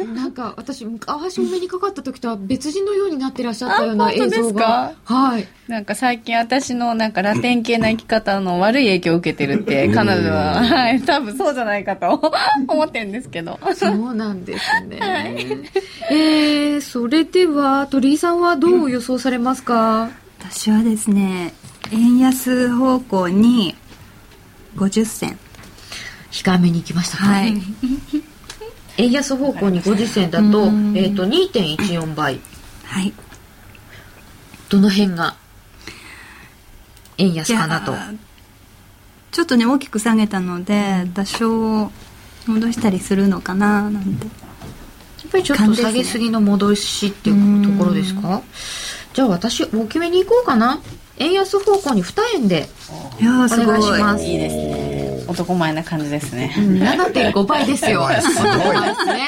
うん。なんか私昔お目にかかった時とは別人のようになってらっしゃったような映像が。はい。なんか最近私のなんかラテン系な生き方の悪い影響を受けてるって彼女は、はい、多分そうじゃないかと思ってるんですけど。そうなんですね、えー、それでは鳥居さんはどう予想されますか、私はですね円安方向に50銭。控えめに行きましたか、はい。円安方向に50銭だと,、えー、と2.14倍。はい。どの辺が円安かなと？ちょっとね大きく下げたので多少戻したりするのかななんてぱりちょっと下げすぎの戻しっていうところですか？じゃあ私大きめに行こうかな円安方向に2円でいやーすごいお願いしますいいですね。男前な感じですね。7.5倍ですよ。すごいですね。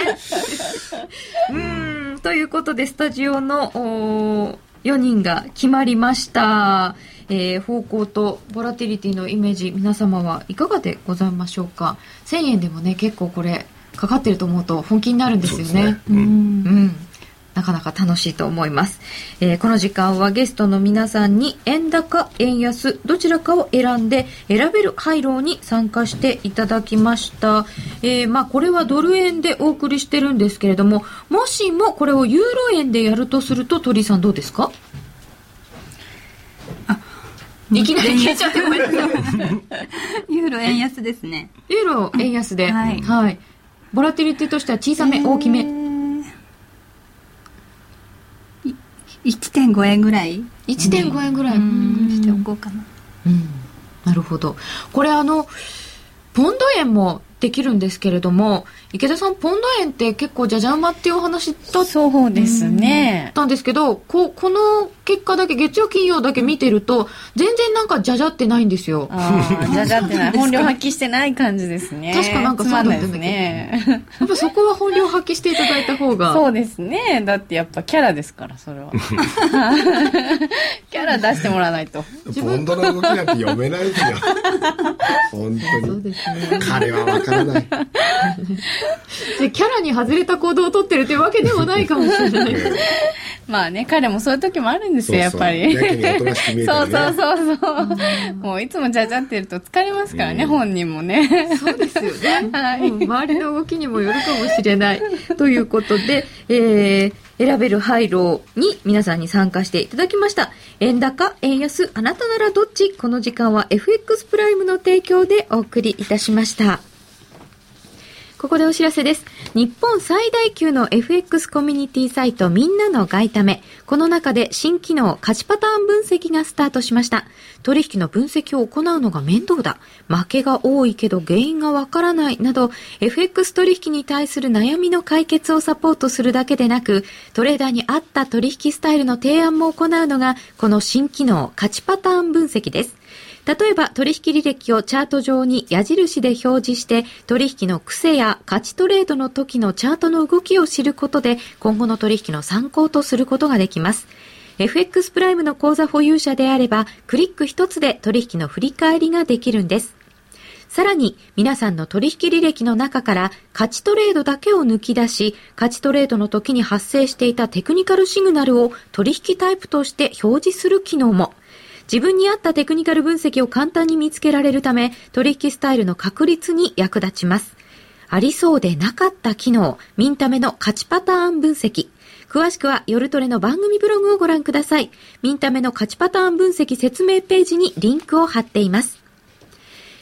うーん、ということで、スタジオのお4人が決まりました。えー方向とボラティリティのイメージ、皆様はいかがでございましょうか ?1000 円でもね、結構これ、かかってると思うと本気になるんですよねそうですね。うん。なかなか楽しいと思います。えーこの時間はゲストの皆さんに円高、円安、どちらかを選んで選べる廃炉に参加していただきました。えーまあこれはドル円でお送りしてるんですけれども、もしもこれをユーロ円でやるとすると鳥居さんどうですか？いきなり消えちゃってごめんなさい。ユーロ円安ですねユーロ円安で、はいはい。ボラティリティとしては小さめ、大きめ。えーい1.5円ぐらい？1.5円ぐらい。うんしておこうかなうん、なるほど。これあの、ポンド円もできるんですけれども、池田さん、ポンド円って結構じゃじゃ馬っていうお話だっそうですね。たんですけど、ここの結果だけ、月曜金曜だけ見てると、全然なんかじゃじゃってないんですよ。ああ、じゃじゃってない。本領発揮してない感じですね。確かなんかそうだったんだけどね。やっぱそこは本領発揮していただいた方が。そうですね。だってやっぱキャラですから、それは。キャラ出してもらわないと。ポンドの動きなんて読めないですよ。本当に。そうですね。彼はわからない。でキャラに外れた行動をとってるというわけでもないかもしれない。まあね、彼もそういう時もあるんですよ、やっぱり。そうそうやけにおとなしく見えたそうりねそうそうそう。もういつもじゃじゃってると疲れますからね、本人もね。そうですよね。はいうん周りの動きにもよるかもしれない。ということで、えー選べる廃炉に皆さんに参加していただきました。円高、円安、あなたならどっち？この時間は FX プライムの提供でお送りいたしました。ここでお知らせです。日本最大級の FX コミュニティサイトみんなの外為。この中で新機能価値パターン分析がスタートしました。取引の分析を行うのが面倒だ。負けが多いけど原因がわからないなど FX 取引に対する悩みの解決をサポートするだけでなくトレーダーに合った取引スタイルの提案も行うのがこの新機能価値パターン分析です。例えば取引履歴をチャート上に矢印で表示して取引の癖や価値トレードの時のチャートの動きを知ることで今後の取引の参考とすることができます。FX プライムの口座保有者であればクリック一つで取引の振り返りができるんです。さらに、皆さんの取引履歴の中から価値トレードだけを抜き出し、価値トレードの時に発生していたテクニカルシグナルを取引タイプとして表示する機能も。自分に合ったテクニカル分析を簡単に見つけられるため、取引スタイルの確立に役立ちます。ありそうでなかった機能、ミンタメの価値パターン分析。詳しくは夜トレの番組ブログをご覧ください。ミンタメの価値パターン分析説明ページにリンクを貼っています。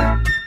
ラ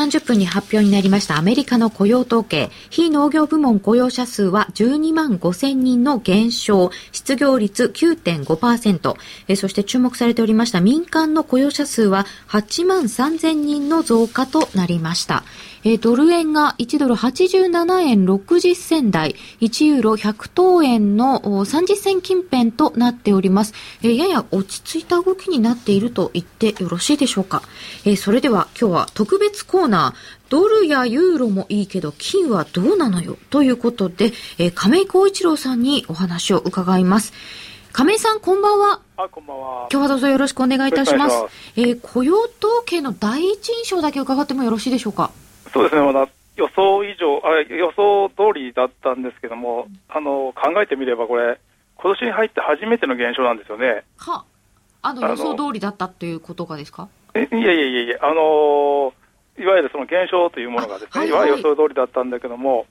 30分に発表になりましたアメリカの雇用統計。非農業部門雇用者数は12万5000人の減少。失業率9.5%。そして注目されておりました民間の雇用者数は8万3000人の増加となりました。えードル円が1ドル87円60銭台、1ユーロ100等円のお30銭近辺となっております。えーやや落ち着いた動きになっていると言ってよろしいでしょうか。えーそれでは今日は特別コーナー、ドルやユーロもいいけど金はどうなのよ？ということで、えー亀井光一郎さんにお話を伺います。亀井さんこんばんは。あ、こんばんは。今日はどうぞよろしくお願いいたしますよろしく。えー雇用統計の第一印象だけ伺ってもよろしいでしょうか？そうですね、まだ予想以上、あ予想通りだったんですけども、あの考えてみれば、これ、今年に入って初めての現象なんですよね。はあの予想通りだったということがですか？えいやいやいやいや、あのいわゆるその現象というものがですね、あはい。はいいわゆる予想通りだったんだけども、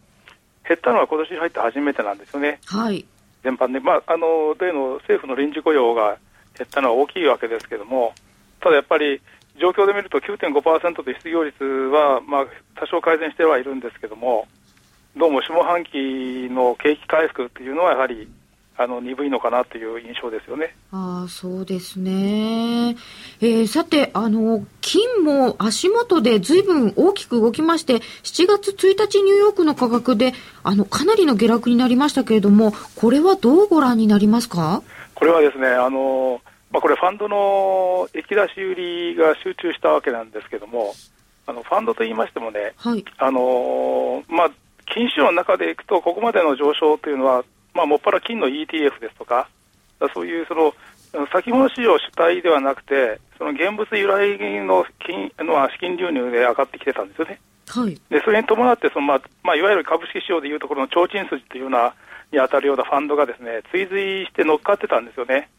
減ったのは今年に入って初めてなんですよね、はい。全般で、まあ、あの例の政府の臨時雇用が減ったのは大きいわけですけども、ただやっぱり、状況で見ると9.5%で失業率は、まあ、多少改善してはいるんですけども、どうも下半期の景気回復っていうのは、やはりあの鈍いのかなという印象ですよね。ああ、そうですね。えーさて、あの、金も足元で随分大きく動きまして、7月1日ニューヨークの価格で、あの、かなりの下落になりましたけれども、これはどうご覧になりますか？これはですね、あのまあ、これ、ファンドの液出し売りが集中したわけなんですけども、あのファンドといいましてもね、はい。あのまあ、金市場の中でいくと、ここまでの上昇というのは、まあ、もっぱら金の ETF ですとか、そういうその先物市場主体ではなくて、その現物由来の金の資金流入で上がってきてたんですよね。はい。でそれに伴ってその、まあまあ、いわゆる株式市場でいうところの提灯筋というようなに当たるようなファンドがですね追随して乗っかってたんですよね。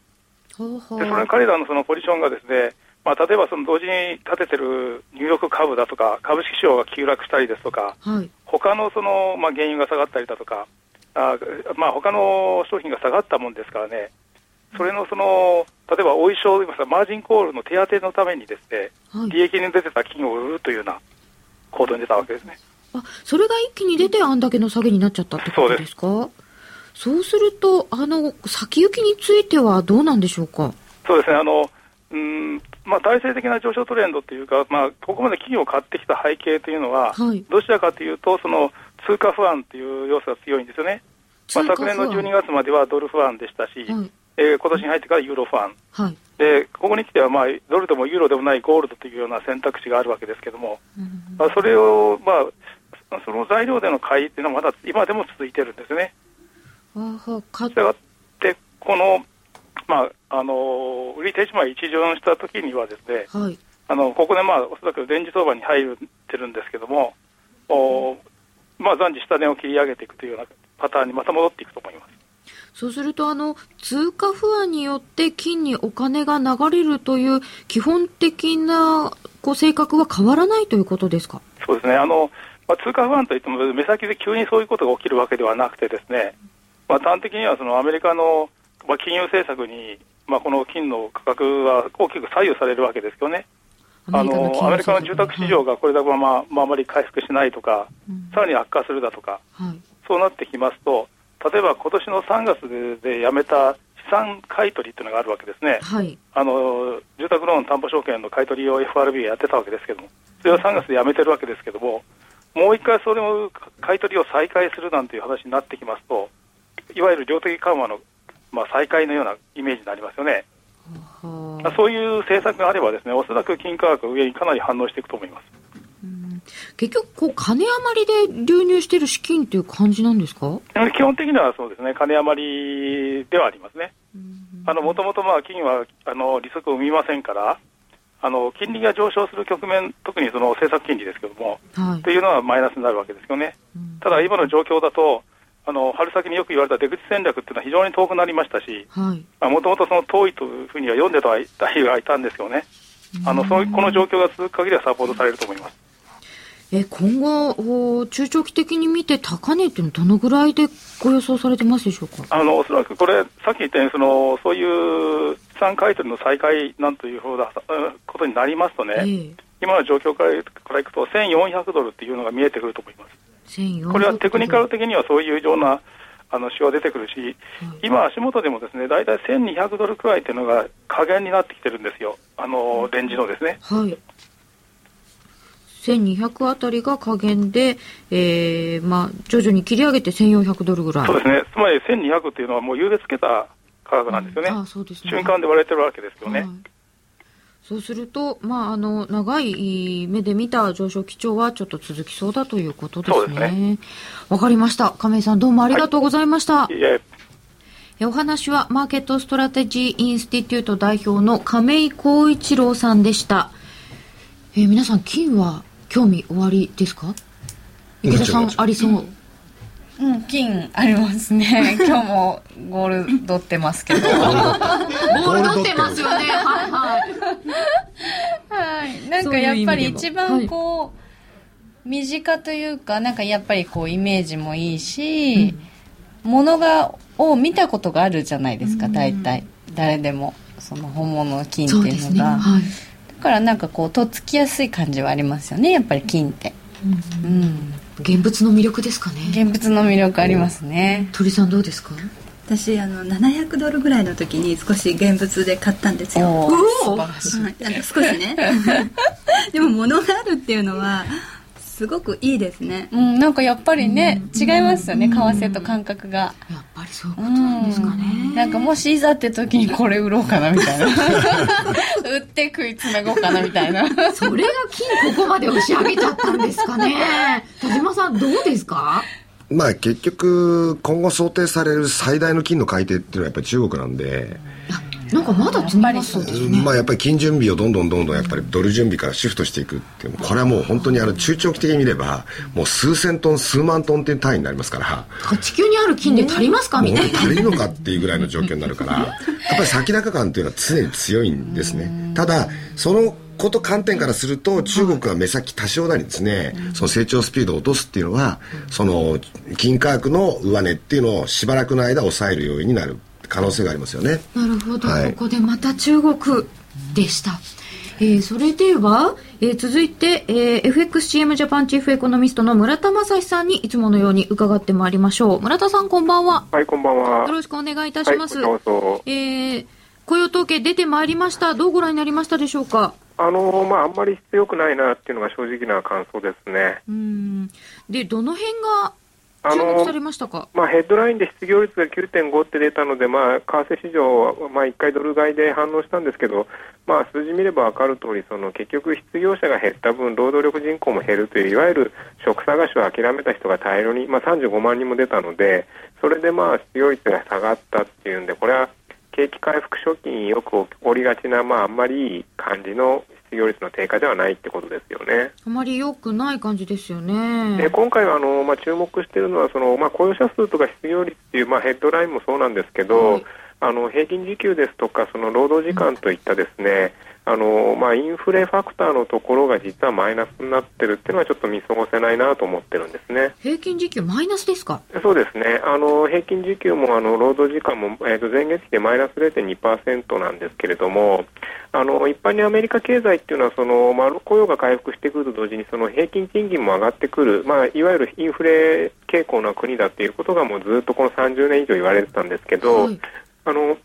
でそれ彼らのそのポジションがですね、まあ、例えばその同時に立ててるニューヨーク株だとか株式市場が急落したりですとかはい。他のその、まあ、原油が下がったりだとかあ、まあ、他の商品が下がったもんですからねそれのその例えばお衣装といいますかマージンコールの手当てのためにですねはい。利益に出てた金を売るというような行動に出たわけですね。あ、それが一気に出てあんだけの下げになっちゃったってことですか？そうすると、あの、先行きについてはどうなんでしょうか？そうですね、あの、うん、まあ、体制的な上昇トレンドというか、まあ、ここまで企業を買ってきた背景というのは、はいどちらかというと、その通貨不安という要素が強いんですよね。まあ、昨年の12月まではドル不安でしたし、はい。えー今年に入ってからユーロ不安。はい。で、ここに来ては、まあ、ドルでもユーロでもないゴールドというような選択肢があるわけですけども、うんまあ、それを、まあ、その材料での買いっていうのはまだ今でも続いてるんですね。したがって、この、まあ、あの、売り手一枚一巡したときにはですね、はい。あのここでまあおそらくレンジ相場に入ってるんですけども、おまあ、暫時下値を切り上げていくというようなパターンにまた戻っていくと思います。そうすると、あの、通貨不安によって金にお金が流れるという基本的な、こう、性格は変わらないということですか？そうですねあの、まあ、通貨不安といっても、目先で急にそういうことが起きるわけではなくて、ですね、まあ、端的にはそのアメリカの、まあ、金融政策に、まあ、この金の価格は大きく左右されるわけですよね。あのアメリカの住宅市場がこれだけ、まあまあ、あまり回復しないとか、うんさらに悪化するだとか、はい。そうなってきますと、例えば今年の3月でやめた資産買い取りというのがあるわけですね。はい。あの住宅ローン担保証券の買い取りを FRB がやってたわけですけども、それは3月でやめてるわけですけども、もう一回それを買い取りを再開するなんていう話になってきますと、いわゆる量的緩和の、まあ、再開のようなイメージになりますよね。そういう政策があればですね、おそらく金価格上にかなり反応していくと思います。結局、こう、金余りで流入してる資金っていう感じなんですか？基本的にはそうですね、金余りではありますね。あの、もともとまあ、金は、あの、利息を生みませんから、あの、金利が上昇する局面、特にその政策金利ですけども、はいと。いうのはマイナスになるわけですよね。ただ、今の状況だと、あの、春先によく言われた出口戦略っていうのは非常に遠くなりましたし、はい。もともとその遠いというふうには読んでた人がいたんですよね。あの、そういうこの状況が続く限りはサポートされると思います。え、今後、お中長期的に見て高値っていうのはどのぐらいでご予想されてますでしょうか？あのおそらくこれ、さっき言ったようにその、そういう資産買い取りの再開なんというふうなうんことになりますとね、ええ今の状況からからいくと、1400ドルっていうのが見えてくると思います。1400これはテクニカル的にはそういうようなあの指標が出てくるし、今、足元でもですね大体1200ドルくらいっていうのが下限になってきてるんですよ、あのレンジのですね。はい。1200あたりが下限で、えー、まあ、徐々に切り上げて1400ドルぐらい。そうですね、つまり1200っていうのはもう優でつけた価格なんですよね、あそうですね瞬間で割れてるわけですよね。はいそうすると、まあ、あの、長い目で見た上昇基調はちょっと続きそうだということですね。わかりました。亀井さんどうもありがとうございました。いええお話はマーケットストラテジーインスティテュート代表の亀井光一郎さんでした。えー皆さん、金は興味おありですか？池田さんありそう。うん、金ありますね。今日もゴールド取ってますけど。ボールド取ってますよね。はいはい。はい。なんかやっぱり一番こう、身近というか、なんかやっぱりこうイメージもいいし、物が、を見たことがあるじゃないですか、大体。誰でも。その本物の金っていうのが。はい。だからなんかこう、とっつきやすい感じはありますよね、やっぱり金って。うん。現物の魅力ですかね。現物の魅力ありますね。鳥さんどうですか？私あの700ドルぐらいの時に少し現物で買ったんですよ。おお晴らしい。はい、あの少しね。でも物があるっていうのはすごくいいですね。うん、なんかやっぱりね、違いますよね、為替と感覚が。やっぱりそういうことなんですかね。なんかもしいざって時にこれ売ろうかなみたいな。売って食いつなごうかなみたいな。それが金ここまで押し上げちゃったんですかね。田島さんどうですか？まあ結局今後想定される最大の金の改定っていうのはやっぱり中国なんで、なんかまだ積みますそうですね。まあやっぱり金準備をどんどんどんどんやっぱりドル準備からシフトしていくっていうこれはもう本当にあの中長期的に見ればもう数千トン数万トンっていう単位になりますから地球にある金で足りますか？みたいな。足りるのかっていうぐらいの状況になるからやっぱり先高感っていうのは常に強いんですねただそのこと観点からすると中国が目先多少なりですね、その成長スピードを落とすっていうのは、その金価格の上値っていうのをしばらくの間抑える要因になる可能性がありますよね。なるほど、はいここでまた中国でした。えーそれでは、えー続いて、えー FXCM ジャパンチーフエコノミストの村田正史さんにいつものように伺ってまいりましょう。村田さんこんばんは。はい、こんばんは。よろしくお願いいたします。はい、どうぞ。えー雇用統計出てまいりました。どうご覧になりましたでしょうか？あのまあ、あんまり強くないなっていうのが正直な感想ですね。うん。で、どの辺があ注目のされましたか？まあ、ヘッドラインで失業率が9.5って出たので、まあ、為替市場は、まあ、1回ドル買いで反応したんですけど、まあ、数字見れば分かる通り、そり、結局、失業者が減った分、労働力人口も減るという、いわゆる職探しを諦めた人が大量に、まあ、35万人も出たので、それでまあ失業率が下がったっていうんで、これは景気回復初期によく起こりがちな、まあ、あんまりいい感じの失業率の低下ではないってことですよね。あまり良くない感じですよね。で今回はあの、まあ、注目しているのはその、まあ、雇用者数とか失業率っていう、まあ、ヘッドラインもそうなんですけど、はいあの平均時給ですとかその労働時間といったですね、あのまあ、インフレファクターのところが実はマイナスになってるっていうのはちょっと見過ごせないなと思ってるんですね。平均時給マイナスですか？そうですね。あの平均時給もあの労働時間もえっ、と前月比でマイナス0.2%なんですけれども、あの一般にアメリカ経済っていうのはそのまあ雇用が回復してくると同時にその平均賃金も上がってくる、まあいわゆるインフレ傾向の国だっていうことがもうずっとこの30年以上言われてたんですけど、はいあの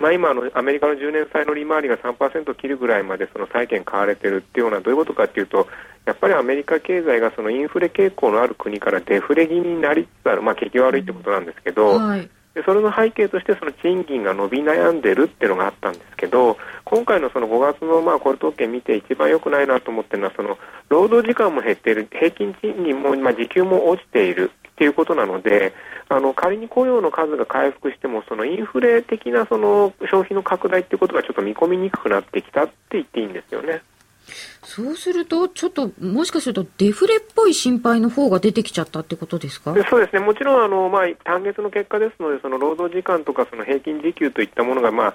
まあ、今あの、アメリカの10年債の利回りが3%切るぐらいまでその債券買われてるっていうのはどういうことかっていうと、やっぱりアメリカ経済がそのインフレ傾向のある国からデフレ気味になりつつある、まあ、景気悪いってことなんですけど、はい。でそれの背景としてその賃金が伸び悩んでるっていうのがあったんですけど今回のその5月のまあ雇用統計見て一番良くないなと思ってるのはその労働時間も減っている平均賃金もまあ時給も落ちているっていうことなのであの仮に雇用の数が回復してもそのインフレ的なその消費の拡大っていうことがちょっと見込みにくくなってきたって言っていいんですよね。そうすると、ちょっと、もしかするとデフレっぽい心配の方が出てきちゃったってことですか？でそうですね、もちろんあの、まあ、単月の結果ですので、その労働時間とかその平均時給といったものが、まあ、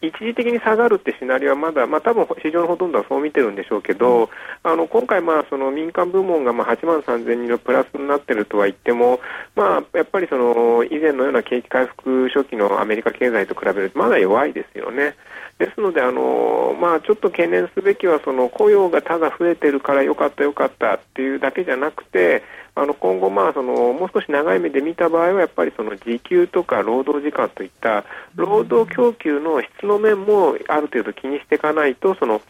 一時的に下がるってシナリオはまだ、まあ多分市場のほとんどはそう見てるんでしょうけど、あの今回、まあその民間部門がまあ8万3000人のプラスになってるとは言っても、まあ、やっぱりその以前のような景気回復初期のアメリカ経済と比べるとまだ弱いですよね。ですので、あのまあ、ちょっと懸念すべきはその雇用がただ増えてるからよかったよかったっていうだけじゃなくてあの今後、まあ、そのもう少し長い目で見た場合はやっぱりその時給とか労働時間といった労働供給の質の面もある程度気にしていかないとその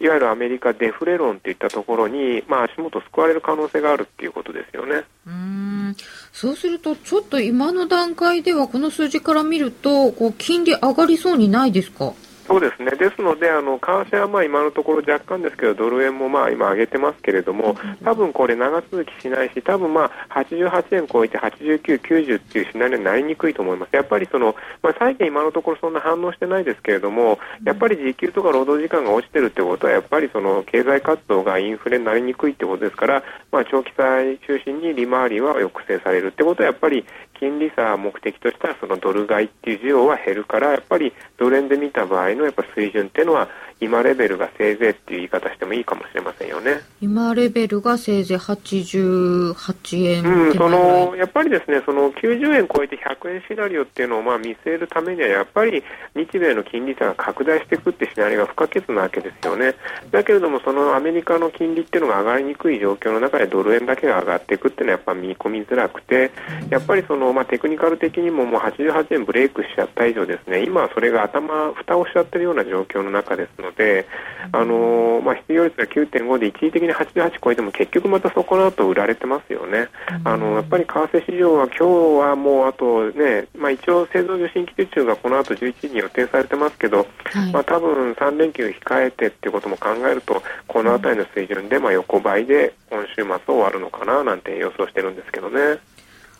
いわゆるアメリカデフレ論といったところに、まあ、足元救われる可能性があるっていうことですよね。うんそうすると、ちょっと今の段階ではこの数字から見ると、こう金利上がりそうにないですか？そうですね、ですので、あの為替はまあ今のところ若干ですけど、ドル円もまあ今上げてますけれども、多分これ、長続きしないし、多分まあ88円超えて89、90っていうシナリオになりにくいと思います、やっぱりその、まあ、債券、今のところそんな反応してないですけれども、やっぱり時給とか労働時間が落ちてるってことは、やっぱりその経済活動がインフレになりにくいってことですから、まあ、長期債中心に利回りは抑制されるってことは、やっぱり金利差目的としてはそのドル買いっていう需要は減るからやっぱりドル円で見た場合のやっぱ水準っていうのは今レベルがせいぜいっていう言い方してもいいかもしれませんよね。今レベルがせいぜい88円うん、そのやっぱりですねその90円超えて100円シナリオっていうのをまあ見据えるためにはやっぱり日米の金利差が拡大していくってシナリオが不可欠なわけですよね。だけれどもそのアメリカの金利っていうのが上がりにくい状況の中でドル円だけが上がっていくっていうのはやっぱ見込みづらくてやっぱりそのまあテクニカル的にももう88円ブレイクしちゃった以上ですね今はそれが頭蓋をしちゃってるような状況の中ですので、あのまあ、失業率が9.5で一時的に88超えても結局またそこの後売られてますよね。あのやっぱり為替市場は今日はもうあとね、まあ、一応製造受信基地中がこの後11時に予定されてますけど、はい、まあ、多分3連休控えてっていうことも考えるとこの辺りの水準でまあ横ばいで今週末終わるのかななんて予想してるんですけどね。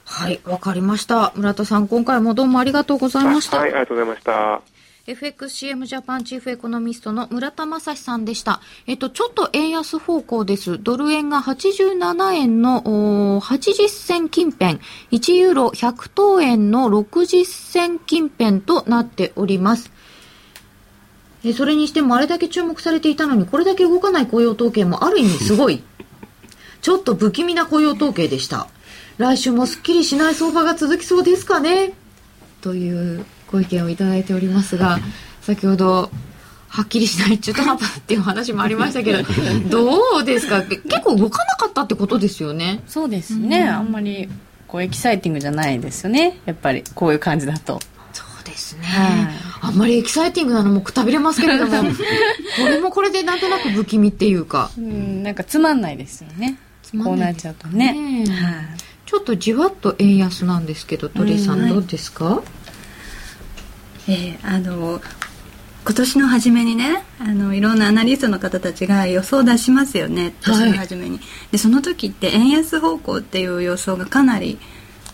はい、わかりました。村田さん、今回もどうもありがとうございました。はい、ありがとうございました。FXCM ジャパンチーフエコノミストの村田正史さんでした。えっと、ちょっと円安方向です。ドル円が87円の80銭近辺、1ユーロ100等円の60銭近辺となっております。えそれにしてもあれだけ注目されていたのに、これだけ動かない雇用統計もある意味すごい。ちょっと不気味な雇用統計でした。来週もすっきりしない相場が続きそうですかね？というご意見をいただいておりますが、先ほど、はっきりしない中途半端っていう話もありましたけど、どうですか？結構動かなかったってことですよね。そうですね。あんまり、こう、エキサイティングじゃないですよね。やっぱり、こういう感じだと。そうですね。あんまりエキサイティングなのもくたびれますけれども、これもこれでなんとなく不気味っていうか。うん、なんかつまんないですよね。こうなっちゃうとね。ちょっとじわっと円安なんですけど、鳥居さんどうですか、えー、あの今年の初めにねあのいろんなアナリストの方たちが予想を出しますよね年の初めに、はい、でその時って円安方向っていう予想がかなり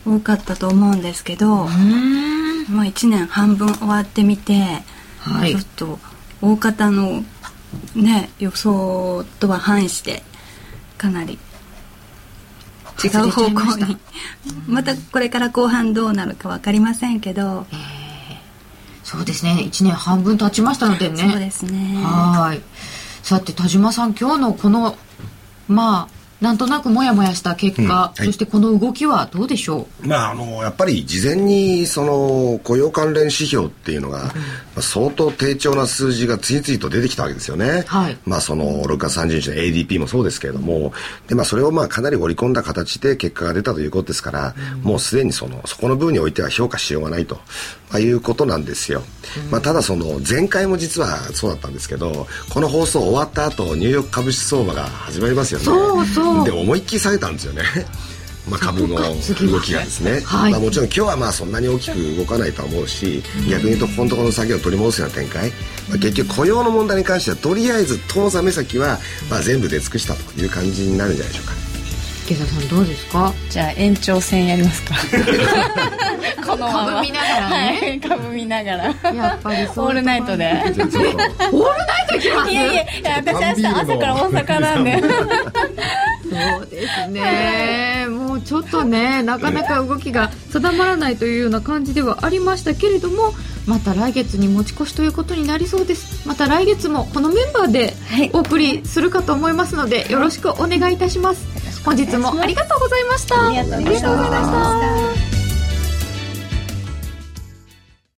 多かったと思うんですけどまあ1年半分終わってみて、はい、ちょっと大方のね予想とは反してかなり違う方向に。また。これから後半どうなるか分かりませんけど、えーそうですね。1年半分経ちましたのでね。そうですね。はい。さて田島さん今日のこのまあなんとなくもやもやした結果、うんはい、そしてこの動きはどうでしょう、まあ、あのやっぱり事前にその雇用関連指標っていうのが、相当低調な数字が次々と出てきたわけですよね、はい、まあ、その6月30日の ADP もそうですけれども。で、まあ、それをまあかなり織り込んだ形で結果が出たということですから、うん、もうすでにそのそこの部分においては評価しようがないと、まあ、いうことなんですよ、まあ、ただその前回も実はそうだったんですけどこの放送終わった後ニューヨーク株式相場が始まりますよね。そうそう。で思いっきり下げたんですよねまあ株の動きがですね、はい、まあ、もちろん今日はまあそんなに大きく動かないとは思うし、逆に言うとここのところの下げを取り戻すような展開、まあ、結局雇用の問題に関してはとりあえず遠ざ目先はまあ全部出尽くしたという感じになるんじゃないでしょうか。池田さんどうですか？じゃあ延長戦やりますか。このまま。株見ながらね、はい、株見ながら。やっぱりオールナイトで。オールナイトいきます？いやいや私明日朝から大阪なんで そうですね。もうちょっとねなかなか動きが定まらないというような感じではありましたけれどもまた来月に持ち越しということになりそうです。また来月もこのメンバーでお送りするかと思いますので、よろしくお願いいたします。本日もありがとうございました。ありがとうございました